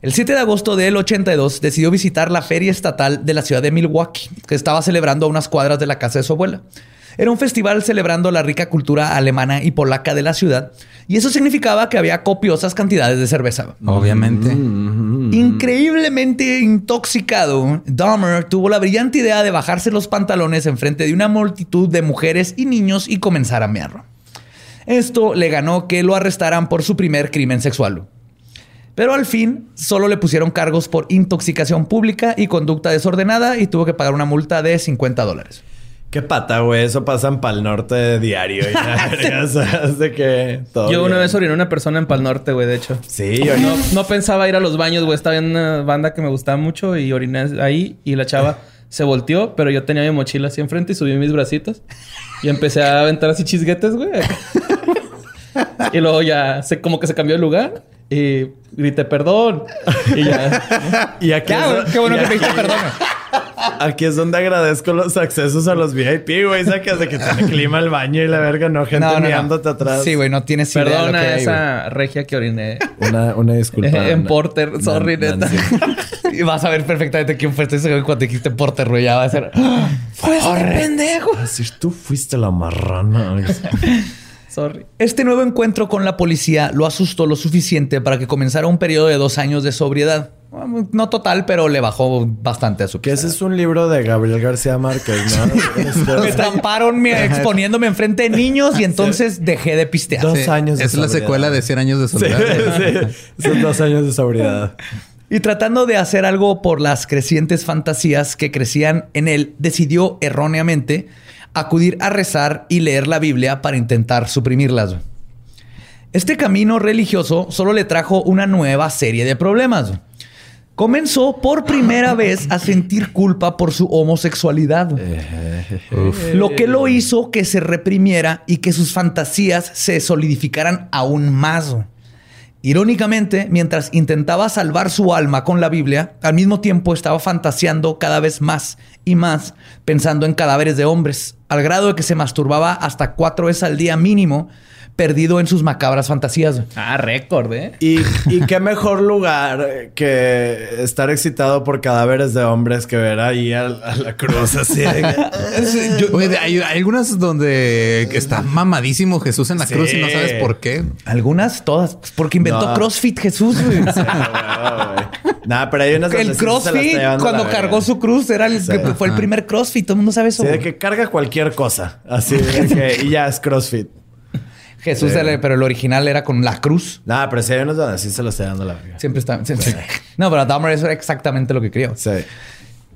El 7 de agosto del 82 decidió visitar la feria estatal de la ciudad de Milwaukee, que estaba celebrando a unas cuadras de la casa de su abuela. Era un festival celebrando la rica cultura alemana y polaca de la ciudad, y eso significaba que había copiosas cantidades de cerveza. Obviamente. Increíblemente intoxicado, Dahmer tuvo la brillante idea de bajarse los pantalones enfrente de una multitud de mujeres y niños y comenzar a mear. Esto le ganó que lo arrestaran por su primer crimen sexual. Pero al fin solo le pusieron cargos por intoxicación pública y conducta desordenada y tuvo que pagar una multa de 50 dólares. Qué pata, güey. Eso pasa en Pal Norte diario. y la <laughs> verga, o sea, es de que todo Yo una bien. vez oriné a una persona en Pal Norte, güey, de hecho. Sí, yo No, no pensaba ir a los baños, güey. Estaba en una banda que me gustaba mucho y oriné ahí y la chava <laughs> se volteó, pero yo tenía mi mochila así enfrente y subí mis bracitos y empecé a aventar así chisguetes, güey. <laughs> y luego ya se, como que se cambió de lugar y grité perdón. Y ya. Y aquí, Ya, es, qué bueno que aquí- dijiste perdón. aquí es donde agradezco los accesos a los VIP, güey. Sacas de que tiene clima el baño y la verga, no gente mirándote atrás. Sí, güey, no tienes idea de lo Perdona que a hay, esa regia que oriné. Una, una disculpa. <laughs> en. Porter, sorry, neta. <laughs> Y vas a ver perfectamente quién fue este güey cuando dijiste Porter, güey. Ya va a ser... <gasps> ¡Fue ese pendejo! Así, tú fuiste la marrana. <laughs> Sorry. Este nuevo encuentro con la policía lo asustó lo suficiente para que comenzara un periodo de dos años de sobriedad. No total, pero le bajó bastante a su Que ese es un libro de Gabriel García Márquez, ¿no? <laughs> <laughs> Me tramparon me- <laughs> exponiéndome enfrente de niños y entonces dejé de pistear. Dos Sí, años de Es la sobriedad. secuela de 100 años de Sí, sí. Son dos años de sobriedad. Y tratando de hacer algo por las crecientes fantasías que crecían en él, decidió erróneamente acudir a rezar y leer la Biblia para intentar suprimirlas. Este camino religioso solo le trajo una nueva serie de problemas. Comenzó por primera <laughs> vez a sentir culpa por su homosexualidad. Lo que lo hizo que se reprimiera y que sus fantasías se solidificaran aún más. Irónicamente, mientras intentaba salvar su alma con la Biblia, al mismo tiempo estaba fantaseando cada vez más y más, pensando en cadáveres de hombres, al grado de que se masturbaba hasta cuatro veces al día mínimo, perdido en sus macabras fantasías. Ah, récord, ¿eh? Y, y qué mejor lugar que estar excitado por cadáveres de hombres que ver ahí a, a la cruz así. <laughs> Yo- Güey, hay, hay algunas donde está mamadísimo Jesús en la Sí. cruz y no sabes por qué. Algunas, todas, porque inventó No. CrossFit Jesús. güey. <laughs> Nah, pero hay unas el CrossFit, cuando cargó su cruz, era el Sí. que fue el primer CrossFit. Todo el mundo sabe eso. Sí, de que carga cualquier cosa. Así de <laughs> que y ya es CrossFit. Jesús, Sí. era- pero el original era con la cruz. Nah, pero sí hay unos donde sí se la está dando la verga. Siempre está. siempre- No, pero Dahmer eso era exactamente lo que quería. Sí.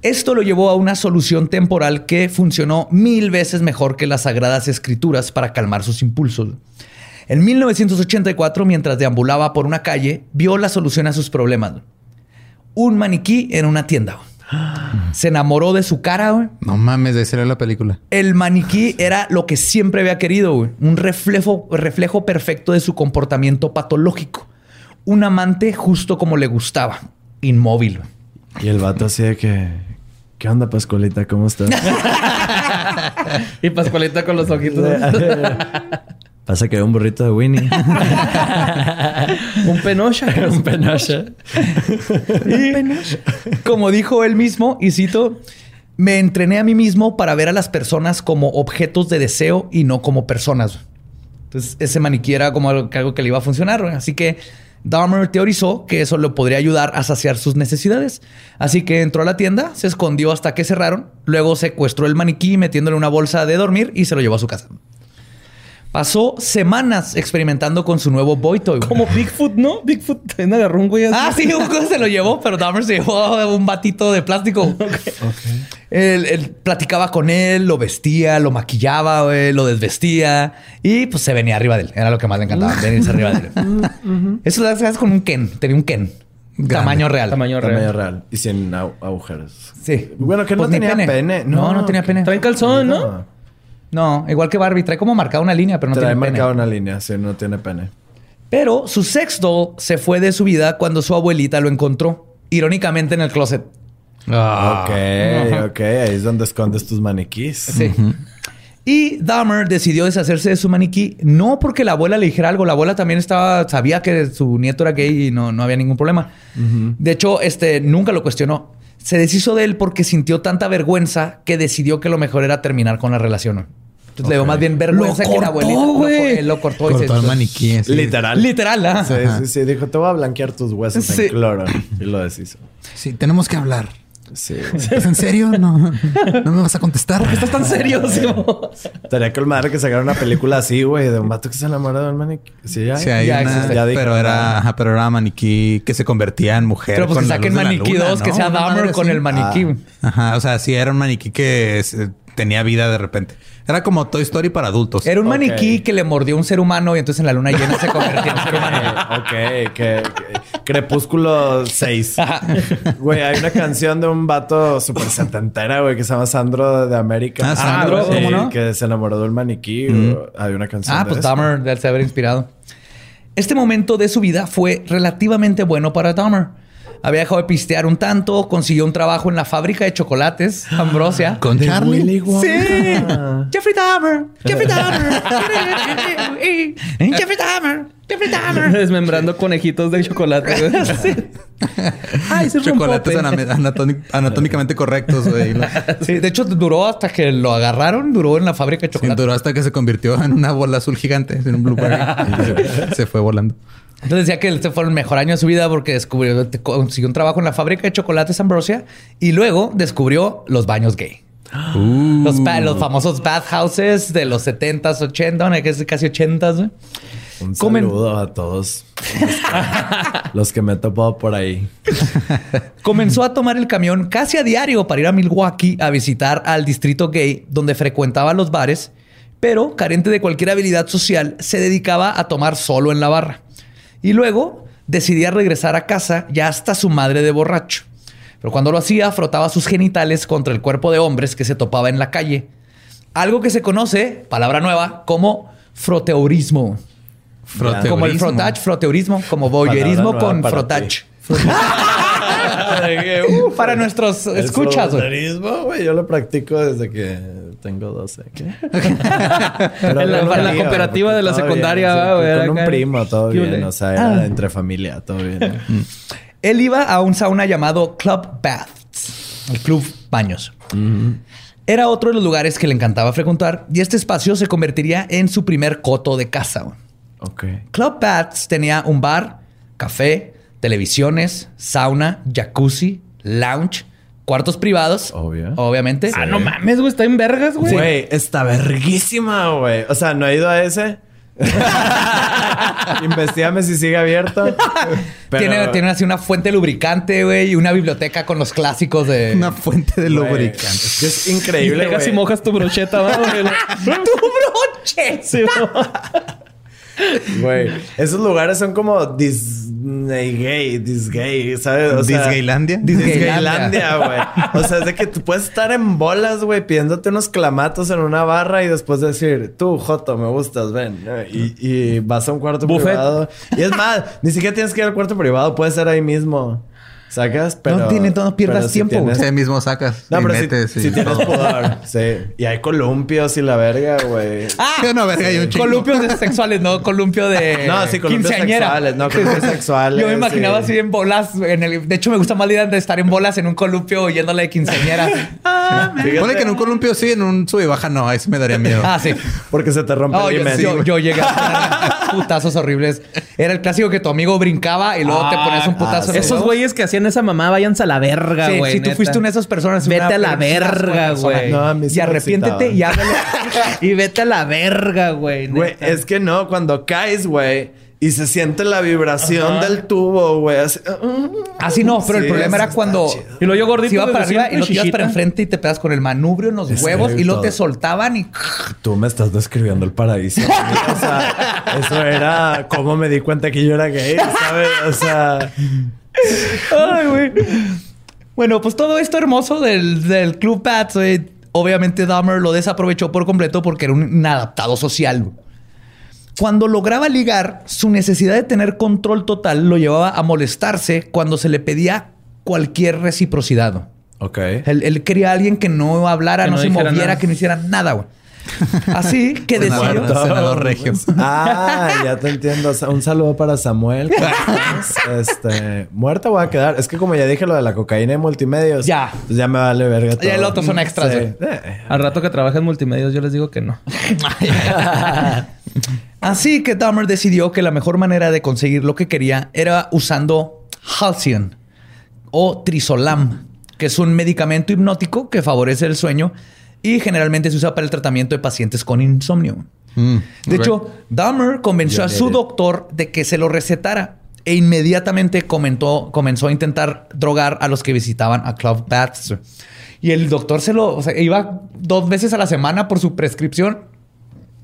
Esto lo llevó a una solución temporal que funcionó mil veces mejor que las sagradas escrituras para calmar sus impulsos. En 1984, mientras deambulaba por una calle, vio la solución a sus problemas. Un maniquí en una tienda. Se enamoró de su cara. güey. No mames, de ser la película. El maniquí era lo que siempre había querido, güey. un reflejo, reflejo perfecto de su comportamiento patológico. Un amante justo como le gustaba, inmóvil. güey. Y el vato así de que... ¿Qué onda, Pascualita? ¿Cómo estás? <laughs> Y Pascualita con los ojitos. <laughs> Pasa que era un burrito de Winnie. <laughs> <laughs> Un penocha. un penoche. Como dijo él mismo, y cito, me entrené a mí mismo para ver a las personas como objetos de deseo y no como personas. Entonces, ese maniquí era como algo, algo que le iba a funcionar. Así que Dahmer teorizó que eso le podría ayudar a saciar sus necesidades. Así que entró a la tienda, se escondió hasta que cerraron, luego secuestró el maniquí metiéndole una bolsa de dormir y se lo llevó a su casa. Pasó semanas experimentando con su nuevo boy toy. güey. Como Bigfoot, ¿no? Bigfoot también agarró un güey así. Ah, sí, un cosa se lo llevó, pero Dahmer se llevó un batito de plástico. <laughs> Él, él platicaba con él, lo vestía, lo maquillaba, güey, lo desvestía y pues se venía arriba de él. Era lo que más le encantaba, venirse arriba de él. <laughs> Eso lo haces con un Ken, tenía un Ken. Tamaño real. Tamaño Tamaño real. real. Y sin agujeros. Sí. Bueno, que no Pues ni tenía pene. No, no, tenía pene. Trae calzón, ¿no? No, igual que Barbie, trae como marcada una línea, pero no Trae tiene pene. marcada una línea, sí, no tiene pene. Pero su sex doll se fue de su vida cuando su abuelita lo encontró, irónicamente en el closet. Ah. ok, <laughs> ok. Ahí es donde escondes tus maniquís. Sí. Y Dahmer decidió deshacerse de su maniquí, no porque la abuela le dijera algo, la abuela también estaba, sabía que su nieto era gay y no, no había ningún problema. De hecho, este nunca lo cuestionó. Se deshizo de él porque sintió tanta vergüenza que decidió que lo mejor era terminar con la relación. Entonces le dio más bien vergüenza que la cortó, abuelita. Lo, él lo cortó y se Cortó el maniquí. Literal. Literal, ¿ah? Sí, sí, sí. Dijo, te voy a blanquear tus huesos Sí. en cloro. Y lo deshizo. Sí, tenemos que hablar. Sí. ¿Es en serio? No, no me vas a contestar. ¿Estás tan serio? <laughs> Estaría con madre que sacara una película así, güey, de un vato que se enamora de un maniquí. Sí, ya. Sí, hay Ya una, existe. Ya dije, pero era, ajá, pero era maniquí que se convertía en mujer. Pero pues con que saquen maniquí luna, 2, que sea Dahmer con el maniquí. Ah. Ajá, o sea, sí era un maniquí que se- tenía vida de repente. Era como Toy Story para adultos. Era un maniquí que le mordió a un ser humano y entonces en la luna llena se convertía en ser humano. <laughs> ok, que, Crepúsculo 6. Güey, hay una canción de un vato súper setentera, güey, que se llama Sandro de América. Ah, Sandro, Sí, ¿cómo no? Que se enamoró del maniquí. Hay una canción Ah, de pues eso. Dahmer debe haber inspirado. Este momento de su vida fue relativamente bueno para Dahmer. Había dejado de pistear un tanto, consiguió un trabajo en la fábrica de chocolates, Ambrosia. <gasps> Con Charlie. Sí. <laughs> Jeffrey Dahmer. Jeffrey Dahmer. <laughs> Jeffrey Dahmer. Jeffrey Dahmer. <laughs> Desmembrando conejitos de chocolate. Sí. Ay, ese Chocolates anatómicamente correctos, güey. Sí, de hecho duró hasta que lo agarraron, duró en la fábrica de Sí, chocolate. duró hasta que se convirtió en una bola azul gigante, en un blueberry. Se, se fue volando. Entonces decía que este fue el mejor año de su vida porque descubrió, consiguió un trabajo en la fábrica de chocolates Ambrosia y luego descubrió los baños gay. Los, ba- los famosos bathhouses de los 70s, 80, bueno, que es casi 80s, güey. Un Comen- saludo a todos los que me he topado por ahí. Comenzó a tomar el camión casi a diario para ir a Milwaukee a visitar al distrito gay donde frecuentaba los bares, pero carente de cualquier habilidad social, se dedicaba a tomar solo en la barra. Y luego decidía regresar a casa ya hasta su madre de borracho. Pero cuando lo hacía, frotaba sus genitales contra el cuerpo de hombres que se topaba en la calle. Algo que se conoce, palabra nueva, como froteurismo. Froteurismo. Como el frotage, froteurismo, como nueva con frotage. <laughs> Uh, Para nuestros escuchas, güey. fronterismo, güey, yo lo practico desde que tengo 12. ¿Qué? <laughs> Pero En la- en cooperativa de la secundaria, bien, va, güey, Con un primo, todo ¿Qué bien. O sea, era Ah. entre familia, todo bien. Él iba a un sauna llamado Club Baths, el club baños. Era otro de los lugares que le encantaba frecuentar y este espacio se convertiría en su primer coto de casa. Club Baths tenía un bar, café, televisiones, sauna, jacuzzi, lounge, cuartos privados, Obvio. obviamente. Ah, no mames, güey. Está en vergas, güey. Güey, está verguísima, güey. O sea, no he ido a ese. <laughs> Investígame si sigue abierto. <laughs> Pero- Tiene, tiene así una fuente lubricante, güey, y una biblioteca con los clásicos de... <laughs> Una fuente de lubricante. Es que es Y increíble, llegas y güey. mojas tu brocheta, ¿va, güey? ¡Tu broche! Sí, Güey, esos lugares son como Disney gay, Disgay, ¿sabes? O sea, Disgaylandia. Disgaylandia, güey. O sea, es de que tú puedes estar en bolas, güey, pidiéndote unos clamatos en una barra y después decir, tú, Joto, me gustas, ven. Y, y vas a un cuarto Buffet. privado. Y es más, ni siquiera tienes que ir al cuarto privado, puede ser ahí mismo. ¿Sacas? Pero. tiene- no pierdas si tiempo, tienes- Ese mismo sacas. No, y pero si, metes y si tienes todo. pudor. <laughs> Sí. Y hay columpios y la verga, güey. Ah, Sí, no, verga, hay un chingo. columpios de- sexuales, no columpio de <laughs> No, sí, columpios sexuales, no, columpios sexuales, Yo me imaginaba sí. así en bolas. En el, de hecho, me gusta más la idea de estar en bolas en un columpio yéndole de quinceañera. Fíjate, <laughs> Pone que en un columpio sí, en un sube y baja no. Ahí sí me daría miedo. ah, sí. Porque se te rompe Oh, el yo, yo- yo llegué a putazos horribles. Era el clásico que tu amigo brincaba y luego te ponías un putazo. ah, en los Esos güeyes que hacían esa mamá, váyanse a la verga, Sí, güey. si tú neta. fuiste una de esas personas, Vete una a la verga, güey. No, a mí sí y me arrepiéntete y háblale. <laughs> y vete a la verga, güey. Güey, es que no, cuando caes, güey, y se siente la vibración Ajá. del tubo, güey. así- Así no, pero el problema era cuando chido. Y luego yo gordito. se iba para arriba y lo tiras para enfrente y te pegas con el manubrio en los Es huevos y cierto. te soltaban y Tú me estás describiendo el paraíso. o sea, <laughs> eso era cómo me di cuenta que yo era gay, ¿sabes? O sea, Ay, güey. Bueno, pues todo esto hermoso del, del Club Pats, güey, obviamente Dahmer lo desaprovechó por completo porque era un inadaptado social. güey. Cuando lograba ligar, su necesidad de tener control total lo llevaba a molestarse cuando se le pedía cualquier reciprocidad. ok. Él, él quería a alguien que no hablara, Que no, no se moviera, nada. que no hiciera nada, güey. <laughs> Así que Senador, decidió... senador regio. <laughs> Ah, ya te entiendo. Un saludo para Samuel. <laughs> Este, muerta voy a quedar. Es que como ya dije lo de la cocaína y multimedios. Ya. Pues ya me vale verga todo. Ya el otro son extras, Sí. güey. Eh, Al rato que trabaja en multimedios, yo les digo que no. Así que Dahmer decidió que la mejor manera de conseguir lo que quería era usando Halcyon o Trisolam, que es un medicamento hipnótico que favorece el sueño y generalmente se usa para el tratamiento de pacientes con insomnio. Mm, De hecho, Dahmer convenció a su doctor de que se lo recetara e inmediatamente comentó, comenzó a intentar drogar a los que visitaban a Club Baths. Y el doctor se lo, o sea, iba dos veces a la semana por su prescripción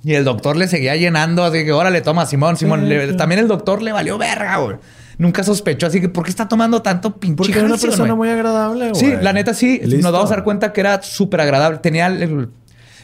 y el doctor le seguía llenando, así que órale, toma, Simón, Simón. Le- también el doctor le valió verga, güey. Nunca sospechó, así que ¿por qué está tomando tanto pinche Porque era una persona muy agradable, güey. Sí, la neta sí. Listo. Nos vamos a dar cuenta que era súper agradable. Tenía... el-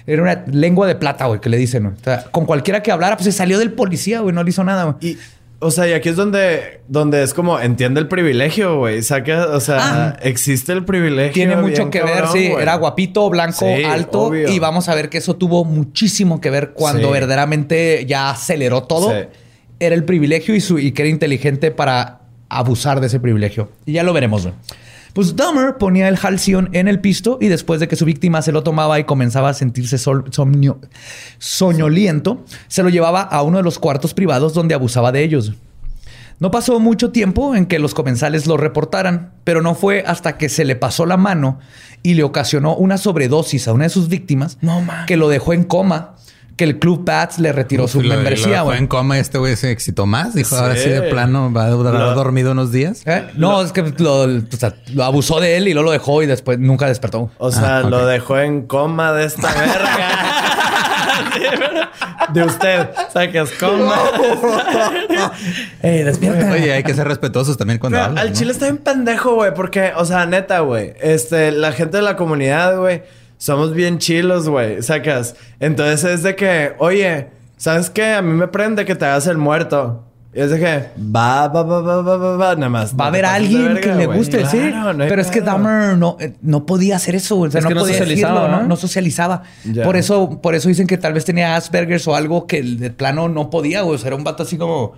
era una lengua de plata, güey, que le dicen. güey. O sea, con cualquiera que hablara, pues se salió del policía, güey. No le hizo nada, güey. Y, o sea, y aquí es donde, donde es como entiende el privilegio, güey. Saca, o sea, Ah. existe el privilegio. Tiene mucho que ver, cabrón, sí. Era guapito, blanco, Sí, alto. obvio. Y vamos a ver que eso tuvo muchísimo que ver cuando Sí. verdaderamente ya aceleró todo. Sí. Era el privilegio y, su, y que era inteligente para abusar de ese privilegio. Y ya lo veremos, güey. Pues Dahmer ponía el Halcyon en el pisto y después de que su víctima se lo tomaba y comenzaba a sentirse sol- somnio- soñoliento, se lo llevaba a uno de los cuartos privados donde abusaba de ellos. No pasó mucho tiempo en que los comensales lo reportaran, pero no fue hasta que se le pasó la mano y le ocasionó una sobredosis a una de sus víctimas No que lo dejó en coma, que el Club Bats le retiró su Uf, lo- membresía. dejó güey. en coma y este güey se excitó más. Dijo, ahora sí de plano va a durar dormido unos días. ¿Eh? No, es que lo, o sea, lo abusó de él y luego lo dejó y después nunca despertó. O sea, Ah, lo dejó en coma de esta verga. <laughs> de usted. Sacas coma. <laughs> ¡Ey, despierta! Oye, hay que ser respetuosos también cuando hablan, al ¿no? chile está bien pendejo, güey. Porque, o sea, neta, güey. Este, la gente de la comunidad, güey. Somos bien chilos, güey. Sacas. Entonces es de que, oye, ¿sabes qué? A mí me prende que te hagas el muerto. Y es de que, va, va, va, va, va, va, va, nada más. Va a haber alguien verga, que le guste, sí. No Pero es que. Dahmer no, eh, no podía hacer eso. O sea, Es no que no podía socializaba, decirlo, ¿no? ¿no? No socializaba. Por eso, por eso dicen que tal vez tenía Asperger's o algo que de plano no podía, güey. O sea, era un vato así como.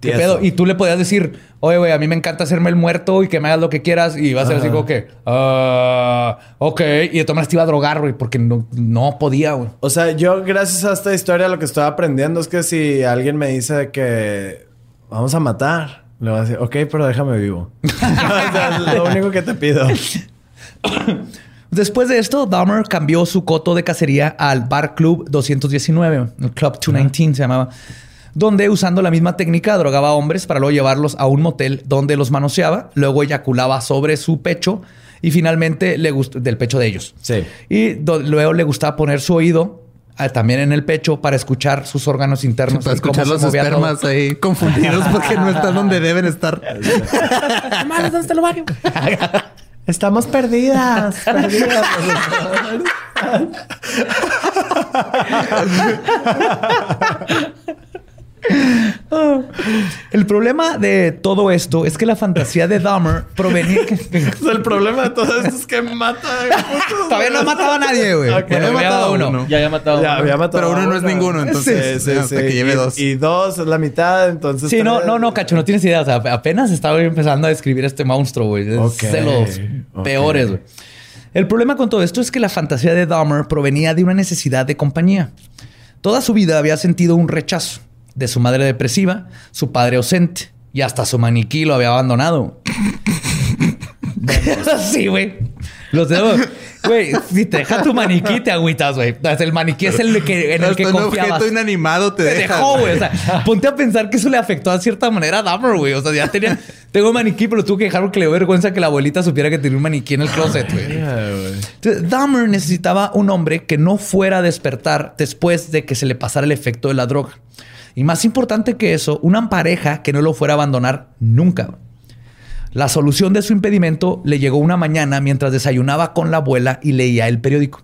¿Qué pedo? Y tú le podías decir, oye, güey, a mí me encanta hacerme el muerto y que me hagas lo que quieras. Y va a ser así como que, ah, ok. Y de todas maneras te iba a drogar, güey, porque no, no podía, güey. O sea, yo gracias a esta historia lo que estoy aprendiendo es que si alguien me dice que vamos a matar, le voy a decir, ok, pero déjame vivo. <laughs> o sea, es lo único que te pido. <coughs> Después de esto, Dahmer cambió su coto de cacería al Bar Club 219, el Club 219 se llamaba, donde usando la misma técnica drogaba a hombres para luego llevarlos a un motel donde los manoseaba, luego eyaculaba sobre su pecho y finalmente le gustó del pecho de ellos. Sí. Y luego le gustaba poner su oído ah, también en el pecho para escuchar sus órganos internos. Para escuchar los todo. espermas ahí confundidos porque no están donde deben estar. ¿dónde está el? <laughs> Estamos perdidas. <laughs> perdidas. <laughs> El problema de todo esto es que la fantasía de Dahmer provenía... <laughs> El problema de todo esto es que mata. <laughs> Todavía no güey. mataba a nadie, güey. Ok. Ya había matado a matado uno. uno. Ya había matado. Ya a uno. había matado Pero a uno no es ninguno, entonces, hasta que lleve y, dos. Y dos es la mitad, entonces. Sí, no, tres. no, no, Cacho, no tienes idea. O sea, apenas estaba empezando a describir este monstruo, güey. Es Ok, de los peores, güey. El problema con todo esto es que la fantasía de Dahmer provenía de una necesidad de compañía. Toda su vida había sentido un rechazo. De su madre depresiva, su padre ausente y hasta su maniquí lo había abandonado. <laughs> sí, güey. Los dedos. Güey, si te deja tu maniquí, te agüitas, güey. El maniquí es el que, en el que confiabas. objeto inanimado te, Te deja, dejó, güey. O sea, ponte a pensar que eso le afectó de cierta manera a Dahmer, güey. O sea, ya tenía... Tengo un maniquí, pero tuve que dejar porque le dio vergüenza que la abuelita supiera que tenía un maniquí en el closet, güey. Entonces, Dahmer necesitaba un hombre que no fuera a despertar después de que se le pasara el efecto de la droga. Y más importante que eso, una pareja que no lo fuera a abandonar nunca. La solución de su impedimento le llegó una mañana mientras desayunaba con la abuela y leía el periódico.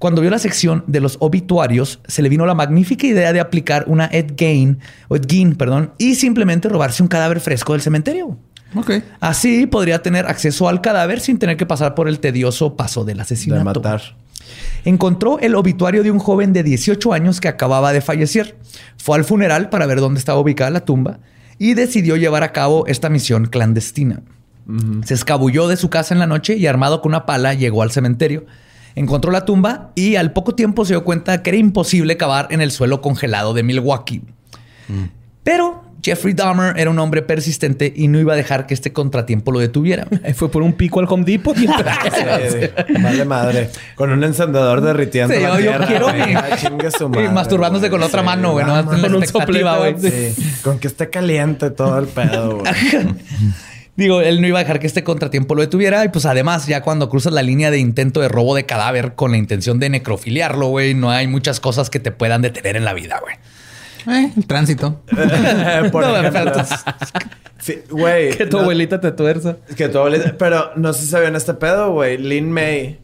Cuando vio la sección de los obituarios, se le vino la magnífica idea de aplicar una Ed Gein, o Ed Gein, perdón, y simplemente robarse un cadáver fresco del cementerio. Ok. Así podría tener acceso al cadáver sin tener que pasar por el tedioso paso del De asesinato. matar. Encontró el obituario de un joven de 18 años que acababa de fallecer. Fue al funeral para ver dónde estaba ubicada la tumba y decidió llevar a cabo esta misión clandestina. Se escabulló de su casa en la noche y armado con una pala llegó al cementerio. Encontró la tumba y al poco tiempo se dio cuenta que era imposible cavar en el suelo congelado de Milwaukee. Pero Jeffrey Dahmer era un hombre persistente y no iba a dejar que este contratiempo lo detuviera. <laughs> Fue por un pico al Home Depot. y- <laughs> Sí, vale madre. Con un encendedor derritiendo Sí, la yo- yo tierra, quiero güey. Ah, chingue su <laughs> y madre, masturbándose güey. con la otra Sí, mano, güey, ¿no? Con un soplete, güey. Sí, Con que esté caliente todo el pedo, güey. Digo, él no iba a dejar que este contratiempo lo detuviera. Y pues además, ya cuando cruzas la línea de intento de robo de cadáver con la intención de necrofiliarlo, güey, no hay muchas cosas que te puedan detener en la vida, güey. Eh, el tránsito. <laughs> Por No, ejemplo. Sí, güey. que tu no- abuelita te tuerza. Que tu abuelita. Pero no sé si sabían este pedo, güey. Lin May.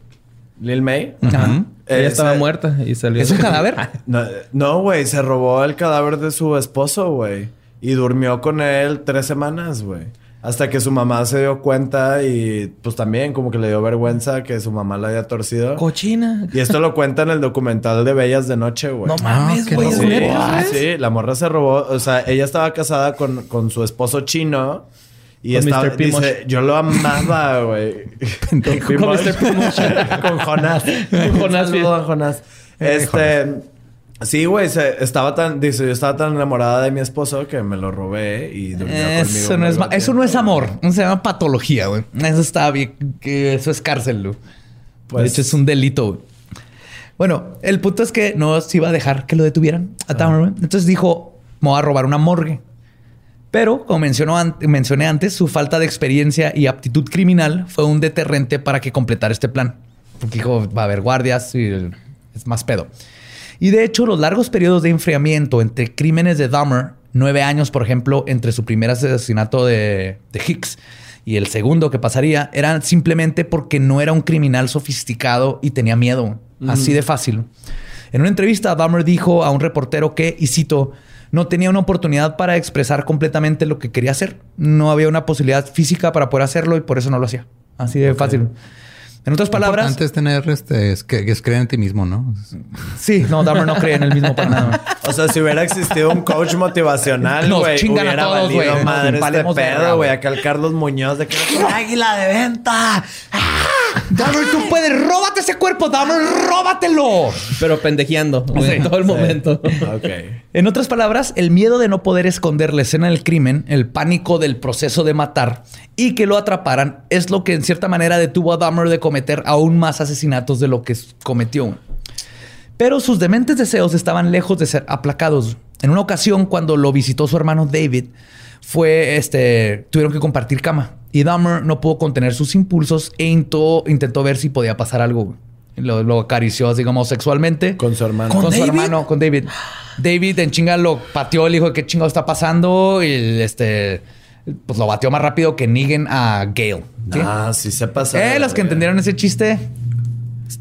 Lin May. Ajá. Ella estaba muerta y salió. ¿Es un cadáver? No, No, güey. Se robó el cadáver de su esposo, güey. Y durmió con él tres semanas, güey. Hasta que su mamá se dio cuenta y pues también como que le dio vergüenza que su mamá la haya torcido. Cochina. Y esto lo cuenta en el documental de Bellas de Noche, güey. No mames, qué güey. ¿es loco. neta? Sí, la morra se robó. O sea, ella estaba casada con, con su esposo chino. Y Con estaba, Mr. Dice, yo lo amaba, güey. <laughs> <laughs> con. Mr. Pimosh. <laughs> con Jonás. Con Jonás, Un saludo a Jonás. Este... Sí, güey, estaba tan, dice, yo estaba tan enamorada de mi esposo que me lo robé y durmió conmigo. Eso no, es, eso no es amor. Se llama patología, güey. Eso está bien. que Eso es cárcel, güey. Pues- de hecho, es un delito, güey. Bueno, el punto es que no se iba a dejar que lo detuvieran a güey. Entonces dijo, me voy a robar una morgue. Pero, como mencionó an- mencioné antes, su falta de experiencia y aptitud criminal fue un deterrente para que completara este plan. Porque dijo, va a haber guardias y es más pedo. Y de hecho, los largos periodos de enfriamiento entre crímenes de Dahmer, nueve años, por ejemplo, entre su primer asesinato de, de Hicks y el segundo que pasaría, eran simplemente porque no era un criminal sofisticado y tenía miedo. Así de fácil. En una entrevista, Dahmer dijo a un reportero que, y cito, no tenía una oportunidad para expresar completamente lo que quería hacer. No había una posibilidad física para poder hacerlo y por eso no lo hacía. Así de fácil. En otras palabras, Antes tener este, es que, es creer en ti mismo, ¿no? sí, no, Dahmer no creía en el mismo para nada. O sea, si hubiera existido un coach motivacional, güey, chingan a hubiera todos, valido güey. madre este pedo, güey. Acá el Carlos Muñoz de que águila de venta. Dahmer, tú puedes, róbate ese cuerpo, Dahmer, róbatelo. Pero pendejeando Sí. todo el momento. Ok. En otras palabras, el miedo de no poder esconder la escena del crimen, el pánico del proceso de matar y que lo atraparan es lo que en cierta manera detuvo a Dahmer de cometer aún más asesinatos de lo que cometió. Pero sus dementes deseos estaban lejos de ser aplacados. En una ocasión, cuando lo visitó su hermano David, fue este, tuvieron que compartir cama y Dahmer no pudo contener sus impulsos e intentó, intentó ver si podía pasar algo. Lo, lo acarició, digamos, sexualmente. Con su hermano. Con, ¿Con su David? hermano, con David. David en chinga lo pateó, le dijo qué chingado está pasando y este pues lo bateó más rápido que Negan a Gale. ¿sí? Ah, sí se pasa. eh, los que entendieron ese chiste.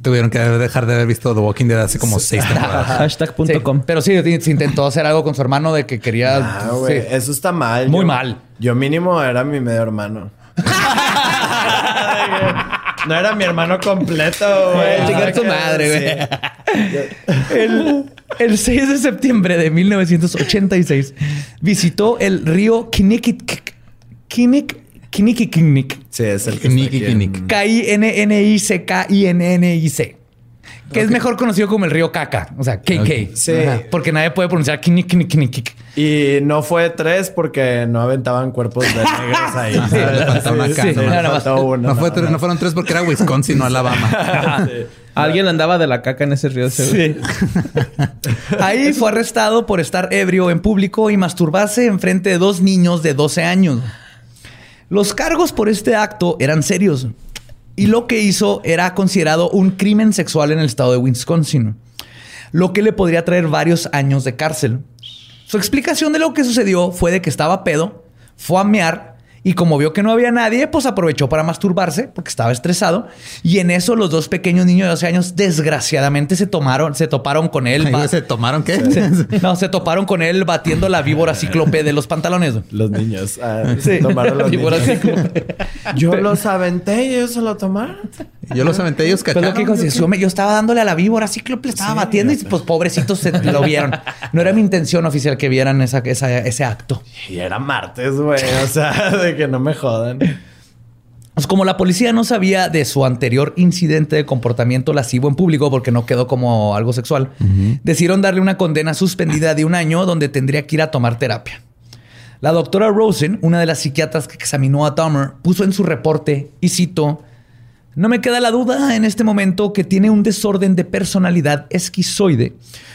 Tuvieron que dejar de haber visto The Walking Dead hace como seis temporadas. <laughs> Hashtag.com. Sí, pero sí, se intentó hacer algo con su hermano de que quería. Ah, güey. sí. Eso está mal. Muy Yo- mal. Yo mínimo era mi medio hermano. No era mi hermano completo, güey. Tu madre, güey. sí. El, el 6 de septiembre de 1986 visitó el río Kinnikinik. Kinnik. Kinnikinik. Sí, es el que. K-I-N-N-I-C-K-I-N-N-I-C. Que es mejor conocido como el río Caca. O sea, KK. Sí. Ajá, Porque nadie puede pronunciar kini, kini, kini, kik. Y no fue tres porque no aventaban cuerpos de negros ahí. <laughs> Sí, Sí, sí, ¿no? fue tres- no fueron tres porque era Wisconsin, no Alabama. <laughs> Alguien andaba de la caca en ese río. seguro. <laughs> Ahí fue arrestado por estar ebrio en público y masturbarse en frente de dos niños de 12 años. Los cargos por este acto eran serios y lo que hizo era considerado un crimen sexual en el estado de Wisconsin, lo que le podría traer varios años de cárcel. Su explicación de lo que sucedió fue de que estaba pedo, fue a mear y como vio que no había nadie, pues aprovechó para masturbarse porque estaba estresado. Y en eso los dos pequeños niños de 12 años desgraciadamente se tomaron, se toparon con él. <laughs> Ay, ¿Se tomaron qué? no, se toparon con él batiendo la víbora cíclope de los pantalones. Los niños. ah, Sí. tomaron los Víbora niños. cíclope. Yo los aventé y ellos se lo tomaron. Yo los aventé, ellos Pues lo cacharon. que yo, yo estaba dándole a la víbora cíclope, le estaba batiendo y pues pobrecitos se lo vieron. No era mi intención oficial que vieran esa, esa- ese acto. Y era martes, güey. O sea, de que no me jodan. <laughs> Pues como la policía no sabía de su anterior incidente de comportamiento lascivo en público porque no quedó como algo sexual, decidieron darle una condena suspendida de un año donde tendría que ir a tomar terapia. La doctora Rosen, una de las psiquiatras que examinó a Dahmer, puso en su reporte, y cito, no me queda la duda en este momento que tiene un desorden de personalidad esquizoide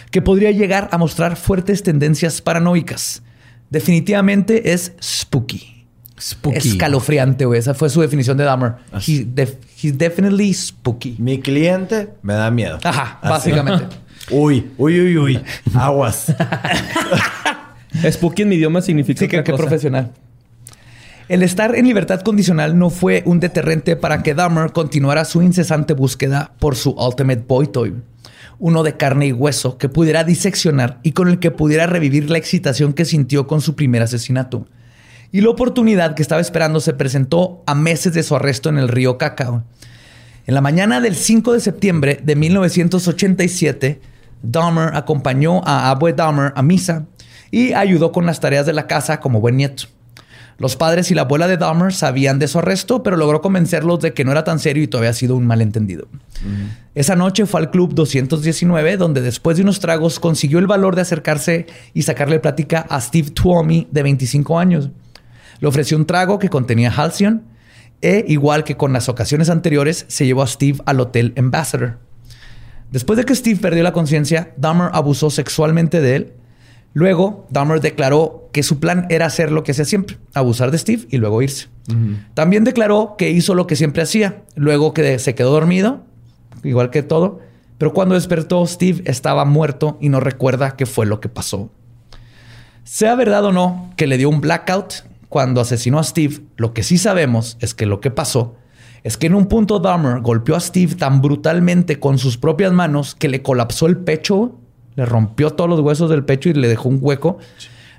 que podría llegar a mostrar fuertes tendencias paranoicas. Definitivamente es spooky. Spooky. Escalofriante, güey. Esa fue su definición de Dahmer. He def- he's definitely spooky. Mi cliente me da miedo. Ajá, Así. básicamente. <laughs> Uy, uy, uy, uy. Aguas. <laughs> Spooky en mi idioma significa Sí, que, otra que cosa. profesional. El estar en libertad condicional no fue un deterrente para que Dahmer continuara su incesante búsqueda por su Ultimate Boy Toy. Uno de carne y hueso que pudiera diseccionar y con el que pudiera revivir la excitación que sintió con su primer asesinato. Y la oportunidad que estaba esperando se presentó a meses de su arresto en el río Cacao. En la mañana del 5 de septiembre de 1987, Dahmer acompañó a Abue Dahmer a misa y ayudó con las tareas de la casa como buen nieto. Los padres y la abuela de Dahmer sabían de su arresto, pero logró convencerlos de que no era tan serio y todo había sido un malentendido. Esa noche fue al club 219, donde después de unos tragos consiguió el valor de acercarse y sacarle plática a Steve Tuomi, de 25 años. Le ofreció un trago que contenía Halcyon e, igual que con las ocasiones anteriores, se llevó a Steve al Hotel Ambassador. Después de que Steve perdió la conciencia, Dahmer abusó sexualmente de él. Luego, Dahmer declaró que su plan era hacer lo que hacía siempre, abusar de Steve y luego irse. También declaró que hizo lo que siempre hacía, luego que se quedó dormido, igual que todo, pero cuando despertó, Steve estaba muerto y no recuerda qué fue lo que pasó. Sea verdad o no que le dio un blackout cuando asesinó a Steve, lo que sí sabemos es que lo que pasó es que en un punto Dahmer golpeó a Steve tan brutalmente con sus propias manos que le colapsó el pecho, le rompió todos los huesos del pecho y le dejó un hueco.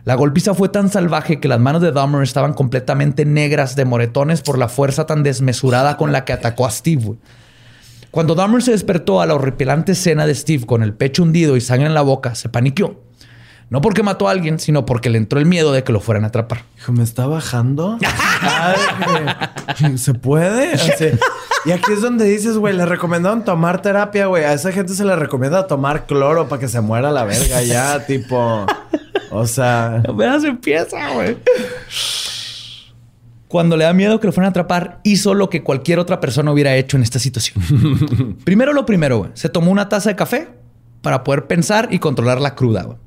La golpiza fue tan salvaje que las manos de Dahmer estaban completamente negras de moretones por la fuerza tan desmesurada con la que atacó a Steve. Cuando Dahmer se despertó a la horripilante escena de Steve con el pecho hundido y sangre en la boca, se paniqueó. No porque mató a alguien, sino porque le entró el miedo de que lo fueran a atrapar. Hijo, ¿me está bajando? <laughs> Ay, ¿Se puede? Así. Y aquí es donde dices, güey, le recomendaron tomar terapia, güey. A esa gente se le recomienda tomar cloro para que se muera la verga ya, <laughs> tipo... O sea... Apenas empieza, güey. Cuando le da miedo que lo fueran a atrapar, hizo lo que cualquier otra persona hubiera hecho en esta situación. <laughs> primero lo primero, güey. Se tomó una taza de café para poder pensar y controlar la cruda, güey.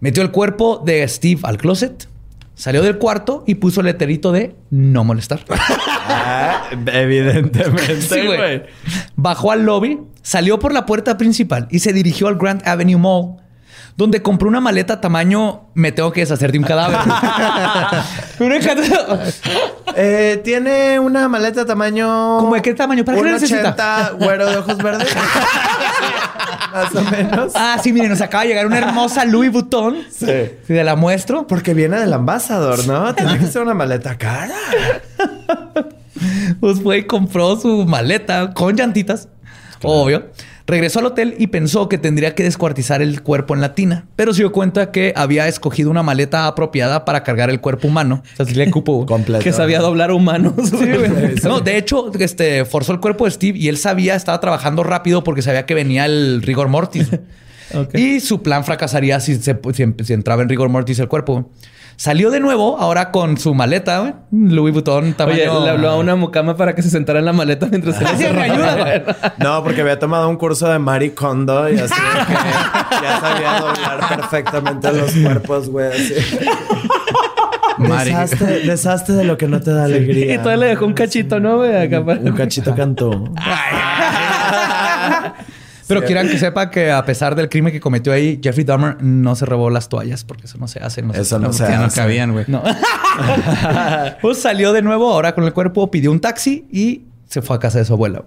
Metió el cuerpo de Steve al closet, salió del cuarto y puso el letrerito de no molestar. Ah, evidentemente, Sí, güey. Bajó al lobby, salió por la puerta principal y se dirigió al Grand Avenue Mall, donde compró una maleta tamaño me tengo que deshacer de un cadáver. <laughs> <laughs> Eh, Tiene una maleta tamaño... ¿Cómo de qué tamaño? ¿Para qué la necesita? 1.80, güero de ojos verdes. <laughs> Más o menos. ah, sí, miren, nos acaba de llegar una hermosa Louis Vuitton. Sí. Si te la muestro. Porque viene del ambasador, ¿no? Tiene que ser una maleta cara. Pues fue y compró su maleta con llantitas. Obvio. Regresó al hotel y pensó que tendría que descuartizar el cuerpo en la tina, pero se dio cuenta que había escogido una maleta apropiada para cargar el cuerpo humano. O sea, sí le cupo. <laughs> Completo. Que sabía doblar humanos. güey. <laughs> No, de hecho, este, forzó el cuerpo de Steve y él sabía, estaba trabajando rápido porque sabía que venía el rigor mortis. <laughs> Y su plan fracasaría si, se- si- si entraba en rigor mortis el cuerpo. Salió de nuevo, ahora con su maleta, güey, Louis Vuitton, tamaño... Oye, le habló a una mucama para que se sentara en la maleta mientras se <laughs> ayuda, güey. No, porque había tomado un curso de Marie Kondo y así que ya sabía doblar perfectamente los cuerpos, güey. Así. Mari. Deshazte, deshazte de lo que no te da alegría. Y todavía le dejó un cachito, ¿no, güey? Acá para- Un cachito cantó. Pero quieran que sepa que a pesar del crimen que cometió ahí, Jeffrey Dahmer no se robó las toallas porque eso no se hace. No se- Eso no se Ya no hace. cabían, güey. No. <laughs> pues salió de nuevo ahora con el cuerpo, pidió un taxi y se fue a casa de su abuela.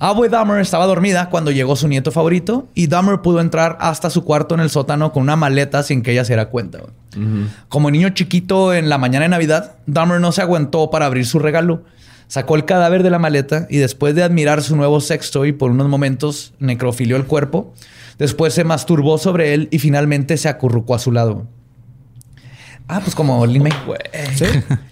Abue Dahmer estaba dormida cuando llegó su nieto favorito y Dahmer pudo entrar hasta su cuarto en el sótano con una maleta sin que ella se diera cuenta. Como niño chiquito en la mañana de Navidad, Dahmer no se aguantó para abrir su regalo. Sacó el cadáver de la maleta y después de admirar su nuevo sextoy por unos momentos, necrofilió el cuerpo. Después se masturbó sobre él y finalmente se acurrucó a su lado. Ah, pues como Lin May. <laughs>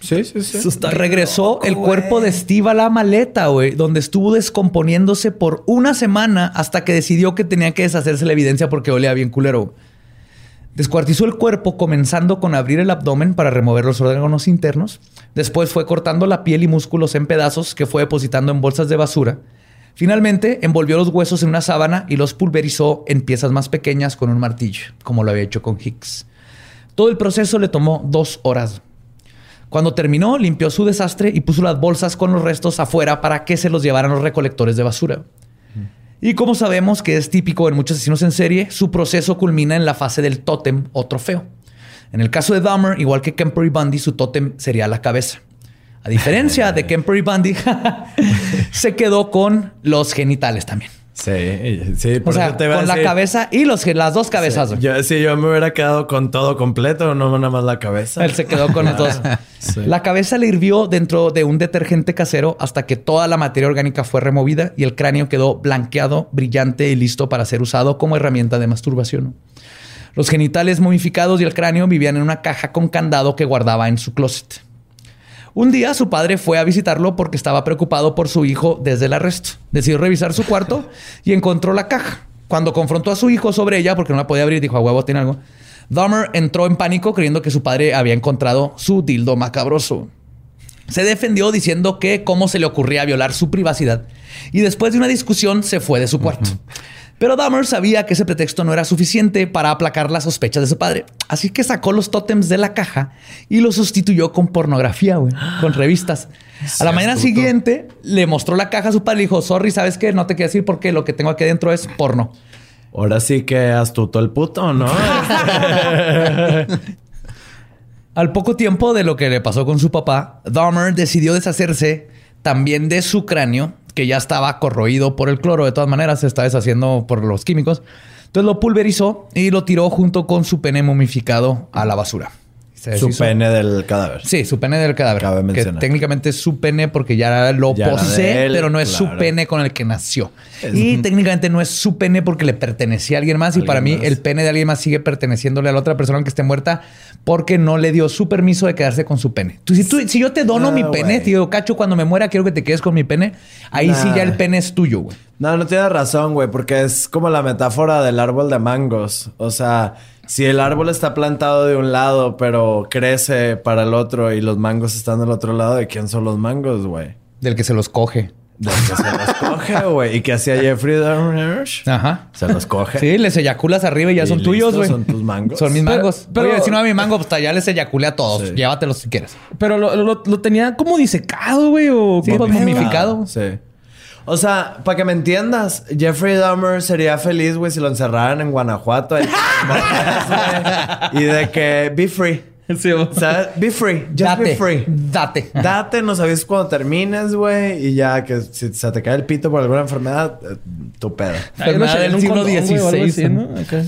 Sí, sí, sí. está Regresó loco, el cuerpo de Steve a la maleta, güey, donde estuvo descomponiéndose por una semana hasta que decidió que tenía que deshacerse la evidencia porque olía bien culero. Descuartizó el cuerpo comenzando con abrir el abdomen para remover los órganos internos. Después fue cortando la piel y músculos en pedazos que fue depositando en bolsas de basura. Finalmente envolvió los huesos en una sábana y los pulverizó en piezas más pequeñas con un martillo, como lo había hecho con Hicks. Todo el proceso le tomó dos horas. Cuando terminó, limpió su desastre y puso las bolsas con los restos afuera para que se los llevaran los recolectores de basura. Y como sabemos que es típico en muchos asesinos en serie, su proceso culmina en la fase del tótem o trofeo. En el caso de Dahmer, igual que Kemper y Bundy, su tótem sería la cabeza. A diferencia de <laughs> Kemper y Bundy, <laughs> se quedó con los genitales también. Sí, sí. O sea, eso te iba a con la decir. cabeza y los, las dos cabezas. güey. Yo, sí, yo me hubiera quedado con todo completo, no nada más la cabeza. Él se quedó con los dos. <laughs> La cabeza le hirvió dentro de un detergente casero hasta que toda la materia orgánica fue removida y el cráneo quedó blanqueado, brillante y listo para ser usado como herramienta de masturbación. Los genitales momificados y el cráneo vivían en una caja con candado que guardaba en su closet. Un día su padre fue a visitarlo porque estaba preocupado por su hijo desde el arresto. Decidió revisar su cuarto y encontró la caja. Cuando confrontó a su hijo sobre ella, porque no la podía abrir, dijo, a huevo, tiene algo. Dahmer entró en pánico creyendo que su padre había encontrado su dildo macabroso. Se defendió diciendo que cómo se le ocurría violar su privacidad y después de una discusión se fue de su cuarto. Pero Dahmer sabía que ese pretexto no era suficiente para aplacar las sospechas de su padre. Así que sacó los tótems de la caja y los sustituyó con pornografía, güey, con <gasps> revistas. A la mañana siguiente le mostró la caja a su padre y le dijo, sorry, ¿sabes qué? No te quiero decir porque lo que tengo aquí adentro es porno. Ahora sí que astuto el puto, ¿no? <laughs> Al poco tiempo de lo que le pasó con su papá, Dahmer decidió deshacerse también de su cráneo, que ya estaba corroído por el cloro. De todas maneras, se está deshaciendo por los químicos. Entonces lo pulverizó y lo tiró junto con su pene momificado a la basura. Se Su deshizo- pene del cadáver. Sí, su pene del cadáver. Cabe que mencionar. técnicamente es su pene porque ya lo Ya era de posee, él, pero no es su claro. pene con el que nació. Es- Y técnicamente no es su pene porque le pertenecía a alguien más. Y Alguien para mí, más. el pene de alguien más sigue perteneciéndole a la otra persona que esté muerta porque no le dio su permiso de quedarse con su pene. Tú, si, tú- si yo te dono No, mi pene, güey. tío Cacho, cuando me muera quiero que te quedes con mi pene, ahí sí Nah. ya el pene es tuyo, güey. No, no tienes razón, güey, porque es como la metáfora del árbol de mangos. O sea, si el árbol está plantado de un lado, pero crece para el otro y los mangos están del otro lado, ¿de quién son los mangos, güey? Del que se los coge. Del que se los coge, güey. ¿Y qué hacía Jeffrey Dahmer? Ajá. Se los coge. Sí, les eyaculas arriba y ya Y son listo, tuyos, güey. son tus mangos. Son mis Pero- mangos. pero- Oye, si no a mi mango, pues ya les eyaculé a todos. Sí. Llévatelos si quieres. Pero lo, lo- lo tenía como disecado, güey. O Sí, ¿qué pues, pedo? momificado. Sí. O sea, para que me entiendas, Jeffrey Dahmer sería feliz, güey, si lo encerraran en Guanajuato. ahí <laughs> y de que be free. Sí, o- ¿Sabes? Be free. Just date. be free. Date. Date, nos avisas cuando termines, güey. Y ya que si se te cae el pito por alguna enfermedad, eh, tu pedo. Enfermedad en del un siglo condón, güey, o algo así, XVI. ¿no? Acá.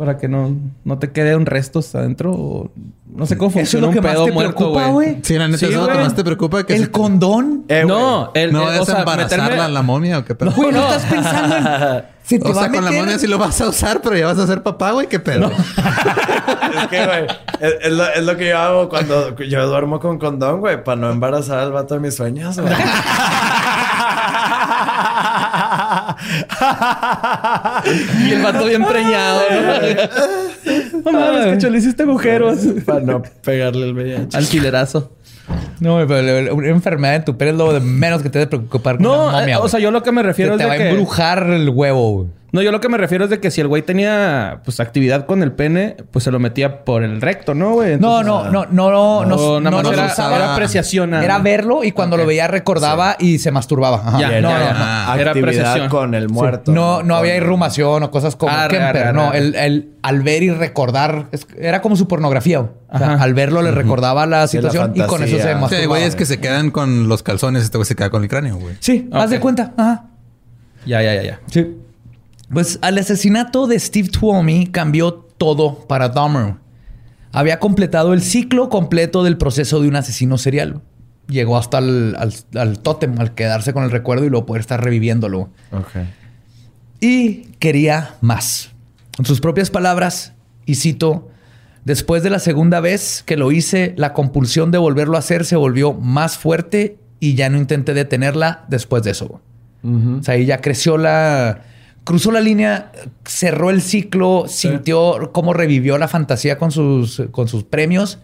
Para que no, no te queden restos adentro. O No sé cómo Eso es funciona lo que un más pedo te muerto, preocupa, güey. Sí, la neta, Sí, eso es lo que más te preocupa. Que se El te- condón. Eh, No, el, No el- es o sea, embarazarla meterme- a la momia o qué pedo. Güey, no estás pensando en... <laughs> Se te o va sea, a con la meter- momia sí lo vas a usar, pero ya vas a ser papá, güey. ¿Qué pedo? <laughs> Es que, güey, es, es lo, es lo que yo hago cuando yo duermo con condón, güey, para no embarazar al vato de mis sueños, güey. <laughs> Y el vato bien preñado. ¿no? <laughs> no mames, que le hiciste agujeros. <laughs> para no pegarle el VIH. Alquilerazo. No, güey, pero una enfermedad en tu pelo es lo de menos que te debe preocupar. con No, una momia, eh, o sea, yo lo que me refiero te es va de a que... embrujar el huevo, güey. No, yo lo que me refiero es de que si el güey tenía pues actividad con el pene, pues se lo metía por el recto, ¿no, güey? No, Entonces, no, no, no, no, no, no, nada no más los era, usaba. era apreciación. Era verlo y cuando Ok. lo veía recordaba y se masturbaba. Ajá. Ya, no, ya, no, ya. no. Ah, era apreciación. con el muerto. No, no había irrumación o cosas como Arre, Kemper. arre, arre, no, arre. el, el- al ver y recordar es- era como su pornografía. güey. O sea, al verlo le recordaba la Sí, la situación y con eso se fantasía. Sí, masturbaba. hay güeyes que se quedan con los calzones. Este güey se queda con el cráneo, güey. Sí, haz de cuenta. Ajá. Ya, ya, ya, ya. Sí. Pues al asesinato de Steve Tuomi cambió todo para Dahmer. Había completado el ciclo completo del proceso de un asesino serial. Llegó hasta el, al, al tótem, al quedarse con el recuerdo y luego poder estar reviviéndolo. Ok. Y quería más. En sus propias palabras, y cito, después de la segunda vez que lo hice, la compulsión de volverlo a hacer se volvió más fuerte y ya no intenté detenerla después de eso. O sea, ahí ya creció la... Cruzó la línea, cerró el ciclo, sintió cómo revivió la fantasía con sus, con sus premios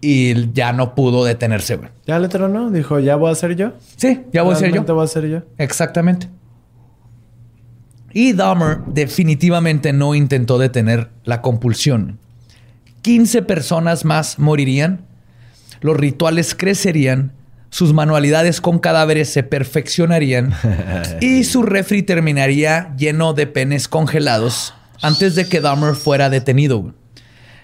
y ya no pudo detenerse. güey. Ya le tronó. Dijo, ¿ya voy a ser yo? Sí, ya voy a ser yo. ¿Realmente voy a ser yo? Exactamente. Y Dahmer definitivamente no intentó detener la compulsión. 15 personas más morirían, los rituales crecerían, sus manualidades con cadáveres se perfeccionarían <laughs> y su refri terminaría lleno de penes congelados antes de que Dahmer fuera detenido.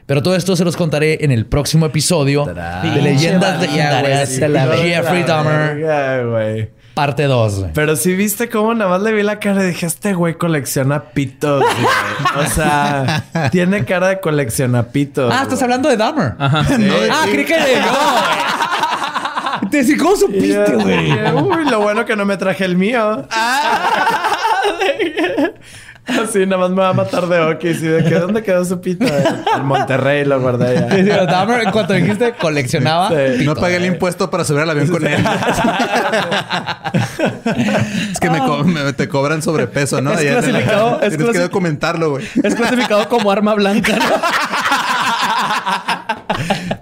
Pero todo esto se los contaré en el próximo episodio de Leyendas Legendarias la Jeffrey Dahmer, parte 2. Pero sí viste cómo nada más le vi la cara y dije, este güey colecciona pitos, güey. O sea, <laughs> tiene cara de colecciona pitos. Ah, estás hablando de Dahmer. Ajá. <laughs> Ah, creí que de yo. Te decía, ¿cómo supiste, güey? Uy, lo bueno que no me traje el mío. <laughs> Así nada más me va a matar de okis. ¿Y de dónde quedó su pito? En Monterrey lo guardé Sí, sí, ya. En cuanto dijiste, coleccionaba. Sí. No pagué el impuesto para subir al avión con él. <laughs> es que me, co- me- te cobran sobrepeso, ¿no? Es Allá es Tienes que documentarlo, güey. Es clasificado como arma blanca, ¿no?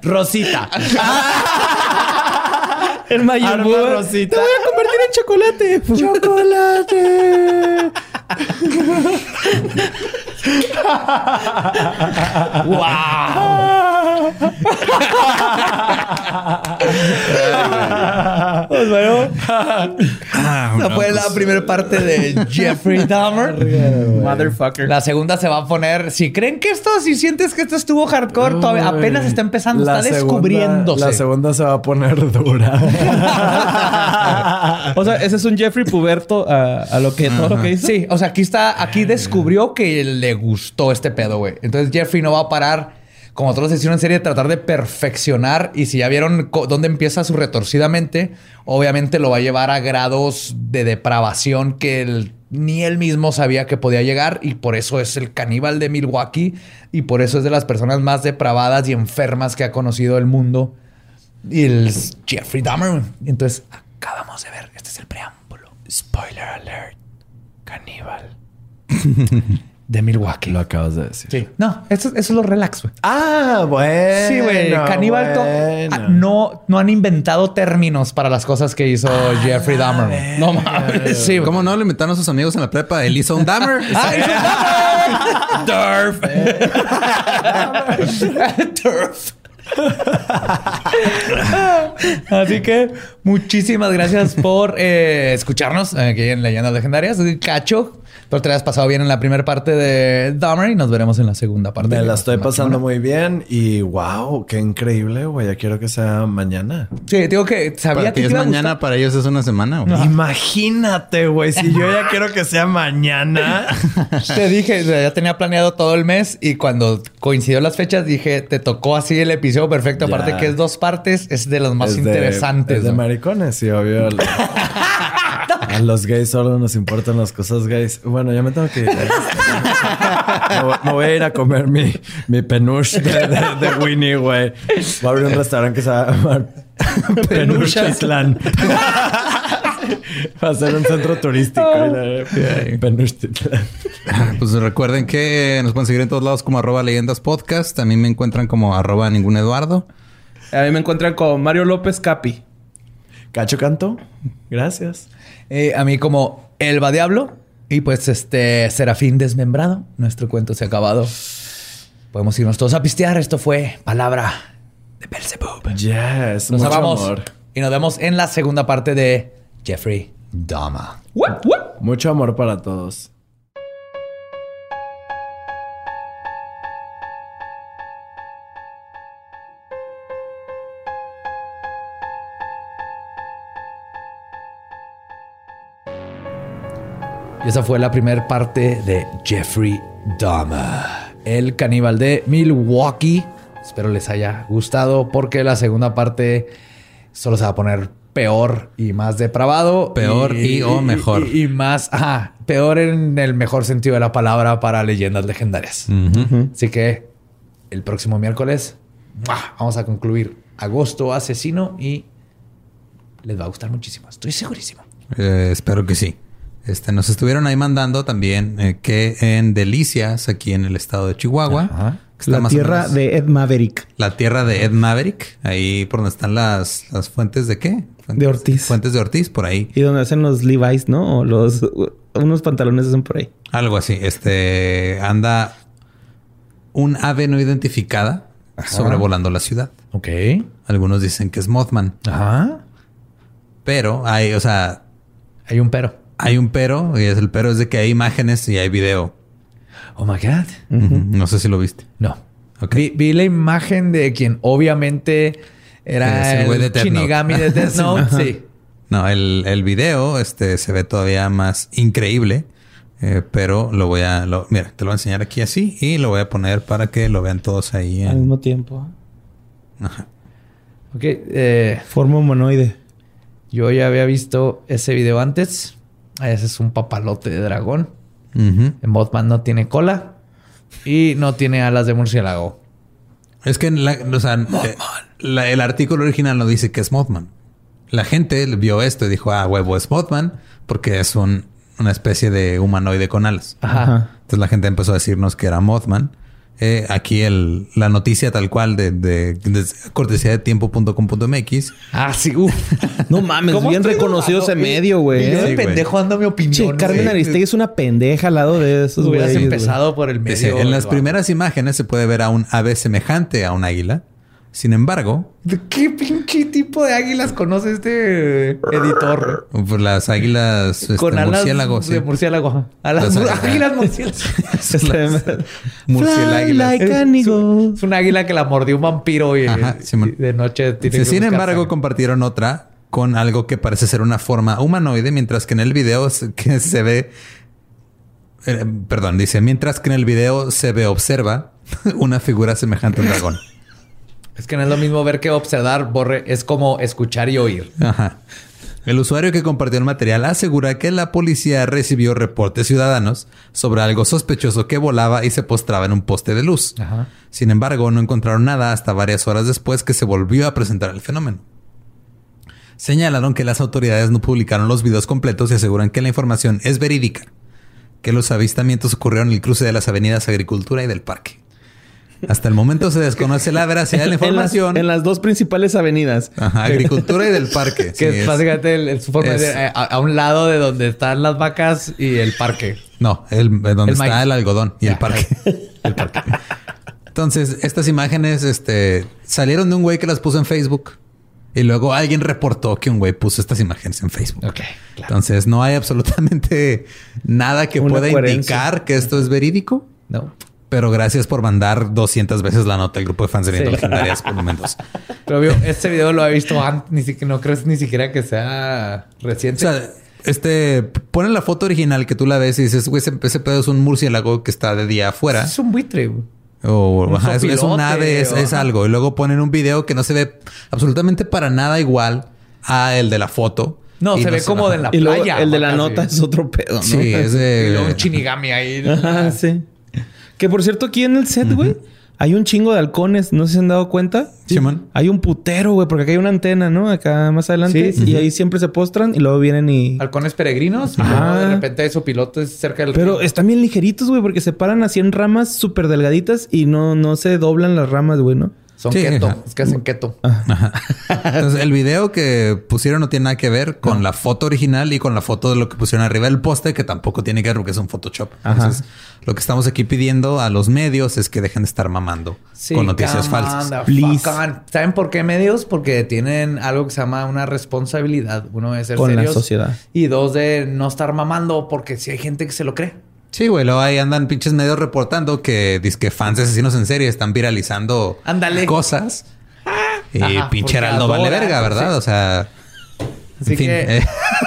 Rosita. El Mayimbu. Arma rosita. Te voy a convertir en chocolate. ¡Chocolate! <laughs> Pues bueno. Esa fue la primera parte de Jeffrey Dahmer. Motherfucker. La segunda se va a poner. Si creen que esto, si sientes que esto estuvo hardcore, todavía apenas está empezando, La está segunda- descubriéndose. La segunda se va a poner dura. <laughs> O sea, ese es un Jeffrey puberto a, a lo que todo lo que hizo. Sí, o sea, aquí está, aquí descubrió que le gustó este pedo, güey. Entonces Jeffrey no va a parar, como todos los hicieron en serie, de tratar de perfeccionar. Y si ya vieron dónde empieza su retorcida mente, obviamente lo va a llevar a grados de depravación que ni él mismo sabía que podía llegar. Y por eso es el caníbal de Milwaukee. Y por eso es de las personas más depravadas y enfermas que ha conocido el mundo. Y el Jeffrey Dahmer. Entonces, acabamos de ver. Este es el preámbulo. Spoiler alert. Caníbal. <laughs> de Milwaukee. Lo acabas de decir. Sí. No, eso, eso es lo relax, güey. Ah, bueno. Sí, güey. Caníbal. bueno. ah, no, no han inventado términos para las cosas que hizo Jeffrey Dahmer. No mames. Sí, ¿Cómo no? Le inventaron a sus amigos en la prepa. Él hizo un Dahmer. <laughs> Ah, hizo Dahmer. <laughs> Durf. <laughs> Durf. <laughs> Así que muchísimas gracias por eh, escucharnos aquí en Leyendas Legendarias. Cacho, pero te has pasado bien en la primera parte de Dahmer y nos veremos en la segunda parte. Me la estoy pasando muy bien y wow, qué increíble, güey. Ya quiero que sea mañana. Sí, digo que sabía Para que es mañana, gustar. para ellos es una semana. güey. Imagínate, güey, si yo ya quiero que sea mañana. <laughs> Te dije, ya tenía planeado todo el mes y cuando coincidió las fechas dije, te tocó así el episodio perfecto. Ya. Aparte que es dos partes, es de los más Es de- interesantes. es de maricones, sí, obvio. <laughs> A los gays solo nos importan las cosas gays. Bueno, ya me tengo que ir. me, voy, me voy a ir a comer mi, mi penuche de, de, de Winnie, güey. Voy a abrir un restaurante que se va a llamar <laughs> Penuchtitlán. <laughs> <laughs> Va a ser un centro turístico. <laughs> Penuchtitlán. <laughs> Pues recuerden que nos pueden seguir en todos lados como arroba leyendas podcast. También me encuentran como arroba ningún Eduardo. A mí me encuentran con Mario López Capi. Cacho Canto, gracias. Eh, a mí como Elba Diablo y pues este Serafín Desmembrado. Nuestro cuento se ha acabado. Podemos irnos todos a pistear. Esto fue Palabra de Belzebub. Yes, Nos mucho amamos amor. y nos vemos en la segunda parte de Jeffrey Dahmer. Mucho amor para todos. Y esa fue la primera parte de Jeffrey Dahmer, el caníbal de Milwaukee. Espero les haya gustado porque la segunda parte solo se va a poner peor y más depravado. Peor y o mejor. Y, y más, ajá, peor en el mejor sentido de la palabra para leyendas legendarias. Así que el próximo miércoles ¡mua! vamos a concluir Agosto Asesino y les va a gustar muchísimo. Estoy segurísimo. Eh, espero que sí. Este, nos estuvieron ahí mandando también eh, que en Delicias, aquí en el estado de Chihuahua, Ajá. que está La tierra menos- de Ed Maverick. la tierra de Ed Maverick, ahí por donde están las, las fuentes de qué? Fuentes- De Ortiz. Fuentes de Ortiz, por ahí. Y donde hacen los Levi's, ¿no? O los... Unos pantalones hacen por ahí. Algo así. Este anda un ave no identificada sobrevolando la ciudad. Ok. Algunos dicen que es Mothman, Ajá. pero hay, o sea, Hay un pero. hay un pero y es el pero es de que hay imágenes y hay video. Oh my God. No sé si lo viste. No. Ok. Vi, vi la imagen de quien obviamente era el el, de Death Note. Shinigami de Death <laughs> Sí, Note. sí. No, el, el video este, se ve todavía más increíble, eh, pero lo voy a... Lo, mira, te lo voy a enseñar aquí así y lo voy a poner para que lo vean todos ahí. Al en- mismo tiempo. Ajá. Ok. eh, Forma humanoide. yo ya había visto ese video antes. Ese es un papalote de dragón. Ujú. El Mothman no tiene cola y no tiene alas de murciélago. Es que la- o sea, eh, la- el artículo original no dice que es Mothman. La gente vio esto y dijo, ah, huevo, es Mothman porque es un, una especie de humanoide con alas. Ajá. Ajá. Entonces la gente empezó a decirnos que era Mothman. Eh, aquí el, la noticia tal cual de, de, de cortesía de tiempo.com.mx. Ah, sí. Uf. <laughs> No mames, ¿Cómo bien reconocido ese medio, güey. Yo de Sí, güey. pendejo dando mi opinión. Che, Carmen güey. Aristegui es una pendeja al lado de esos Hubieras güeyes, empezado por el medio. Dice, en las primeras imágenes se puede ver a un ave semejante a un águila. Sin embargo, ¿De qué pinche tipo de águilas conoce este editor? pues, las águilas este, Con alas murciélagos, de sí. murciélago. Alas Las águilas. águilas <laughs> murciélagos. Murciélaguilas. Fly like eagle. es un águila que la mordió un vampiro y, Ajá, Simón. y de noche tiene Sí, que sin embargo, sangre. compartieron otra con algo que parece ser una forma humanoide, mientras que en el video se- que se ve. eh, perdón, dice, mientras que en el video se ve, observa <laughs> una figura semejante a un dragón. Es que no es lo mismo ver que observar, Borre. Es como escuchar y oír. Ajá. El usuario que compartió el material asegura que la policía recibió reportes ciudadanos sobre algo sospechoso que volaba y se postraba en un poste de luz. Ajá. Sin embargo, no encontraron nada hasta varias horas después que se volvió a presentar el fenómeno. Señalaron que las autoridades no publicaron los videos completos y aseguran que la información es verídica, que los avistamientos ocurrieron en el cruce de las avenidas Agricultura y del Parque. Hasta el momento se desconoce la veracidad de la <laughs> En las, información. en las dos principales avenidas. Ajá, Agricultura y del Parque. <laughs> Que Sí, es básicamente el- el- su forma es- de a, a un lado de donde están las vacas y el parque. No, el, donde El está maíz. el algodón y el parque. <laughs> el parque. Entonces, estas imágenes este, salieron de un güey que las puso en Facebook. Y luego alguien reportó que un güey puso estas imágenes en Facebook. Ok, claro. Entonces, no hay absolutamente nada que Una pueda coherencia. indicar que esto es verídico. No. Pero gracias por mandar 200 veces la nota al grupo de fans de Sí. Legendarias por momentos. <laughs> Pero obvio, este video lo he visto antes, ni siquiera, no crees ni siquiera que sea O reciente. sea, este, ponen la foto original que tú la ves y dices, güey, ese, ese pedo es un murciélago que está de día afuera. es un buitre. güey. O Un ajá, es, es un ave, es, o- es algo. Y luego ponen un video que no se ve absolutamente para nada igual a el de la foto. No, se ve como de la Y luego playa. el de la casi. nota es otro pedo, ¿no? Sí, es de... <laughs> Y luego un chinigami ahí. Ajá, <laughs> sí. Que por cierto, aquí en el set, güey, hay un chingo de halcones. No sé si se han dado cuenta. Simón. Hay un putero, güey, porque acá hay una antena, ¿no? Acá más adelante. Sí, sí, y ahí siempre se postran y luego vienen y. Halcones peregrinos. Y Ajá. luego de repente hay pilotos cerca del Pero río. están bien ligeritos, güey, porque se paran así en ramas súper delgaditas y no, no se doblan las ramas, güey, ¿no? Son Sí, keto. ajá. Es que hacen keto. Ajá. Entonces, el video que pusieron no tiene nada que ver con la foto original y con la foto de lo que pusieron arriba del poste, que tampoco tiene que ver porque es un Photoshop. Ajá. Entonces, lo que estamos aquí pidiendo a los medios es que dejen de estar mamando Sí, con noticias falsas. ¿Saben por qué medios? Porque tienen algo que se llama una responsabilidad. Uno de ser Con la serios sociedad. Y dos de no estar mamando porque si hay gente que se lo cree. Sí, güey, luego ahí andan pinches medios reportando que que fans de asesinos en serie están viralizando Ándale. cosas. Y Ajá, pinche Heraldo vale verga, ¿verdad? sí. O sea, Así en fin, que- eh,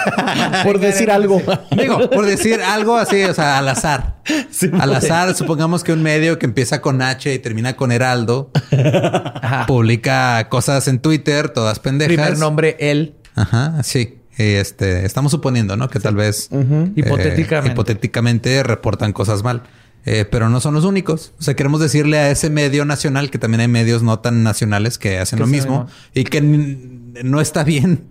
<laughs> Por decir algo. digo, por decir algo así, o sea, al azar. <laughs> al azar, supongamos que un medio que empieza con H y termina con Heraldo <laughs> publica cosas en Twitter, todas pendejas. Primer nombre, él. Ajá, sí. Este, estamos suponiendo, ¿no? Que tal vez eh, Hipotéticamente. hipotéticamente reportan cosas mal. Eh, pero no son los únicos. O sea, queremos decirle a ese medio nacional que también hay medios no tan nacionales que hacen Que lo mismo y que no está bien.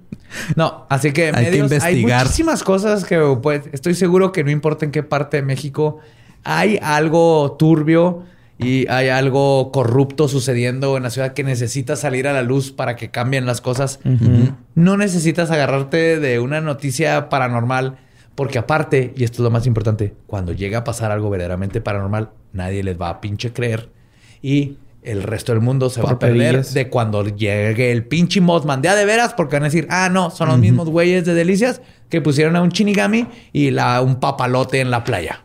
No, así que, <laughs> Hay que medios, hay investigar. muchísimas cosas que pues, estoy seguro que no importa en qué parte de México hay algo turbio y hay algo corrupto sucediendo en la ciudad que necesita salir a la luz para que cambien las cosas. No necesitas agarrarte de una noticia paranormal porque aparte, y esto es lo más importante, cuando llega a pasar algo verdaderamente paranormal, nadie les va a pinche creer y el resto del mundo se va a perder de cuando llegue el pinche Mothman de a de veras, porque van a decir, ah, no, son los mismos güeyes de Delicias que pusieron a un Shinigami y la, un papalote en la playa.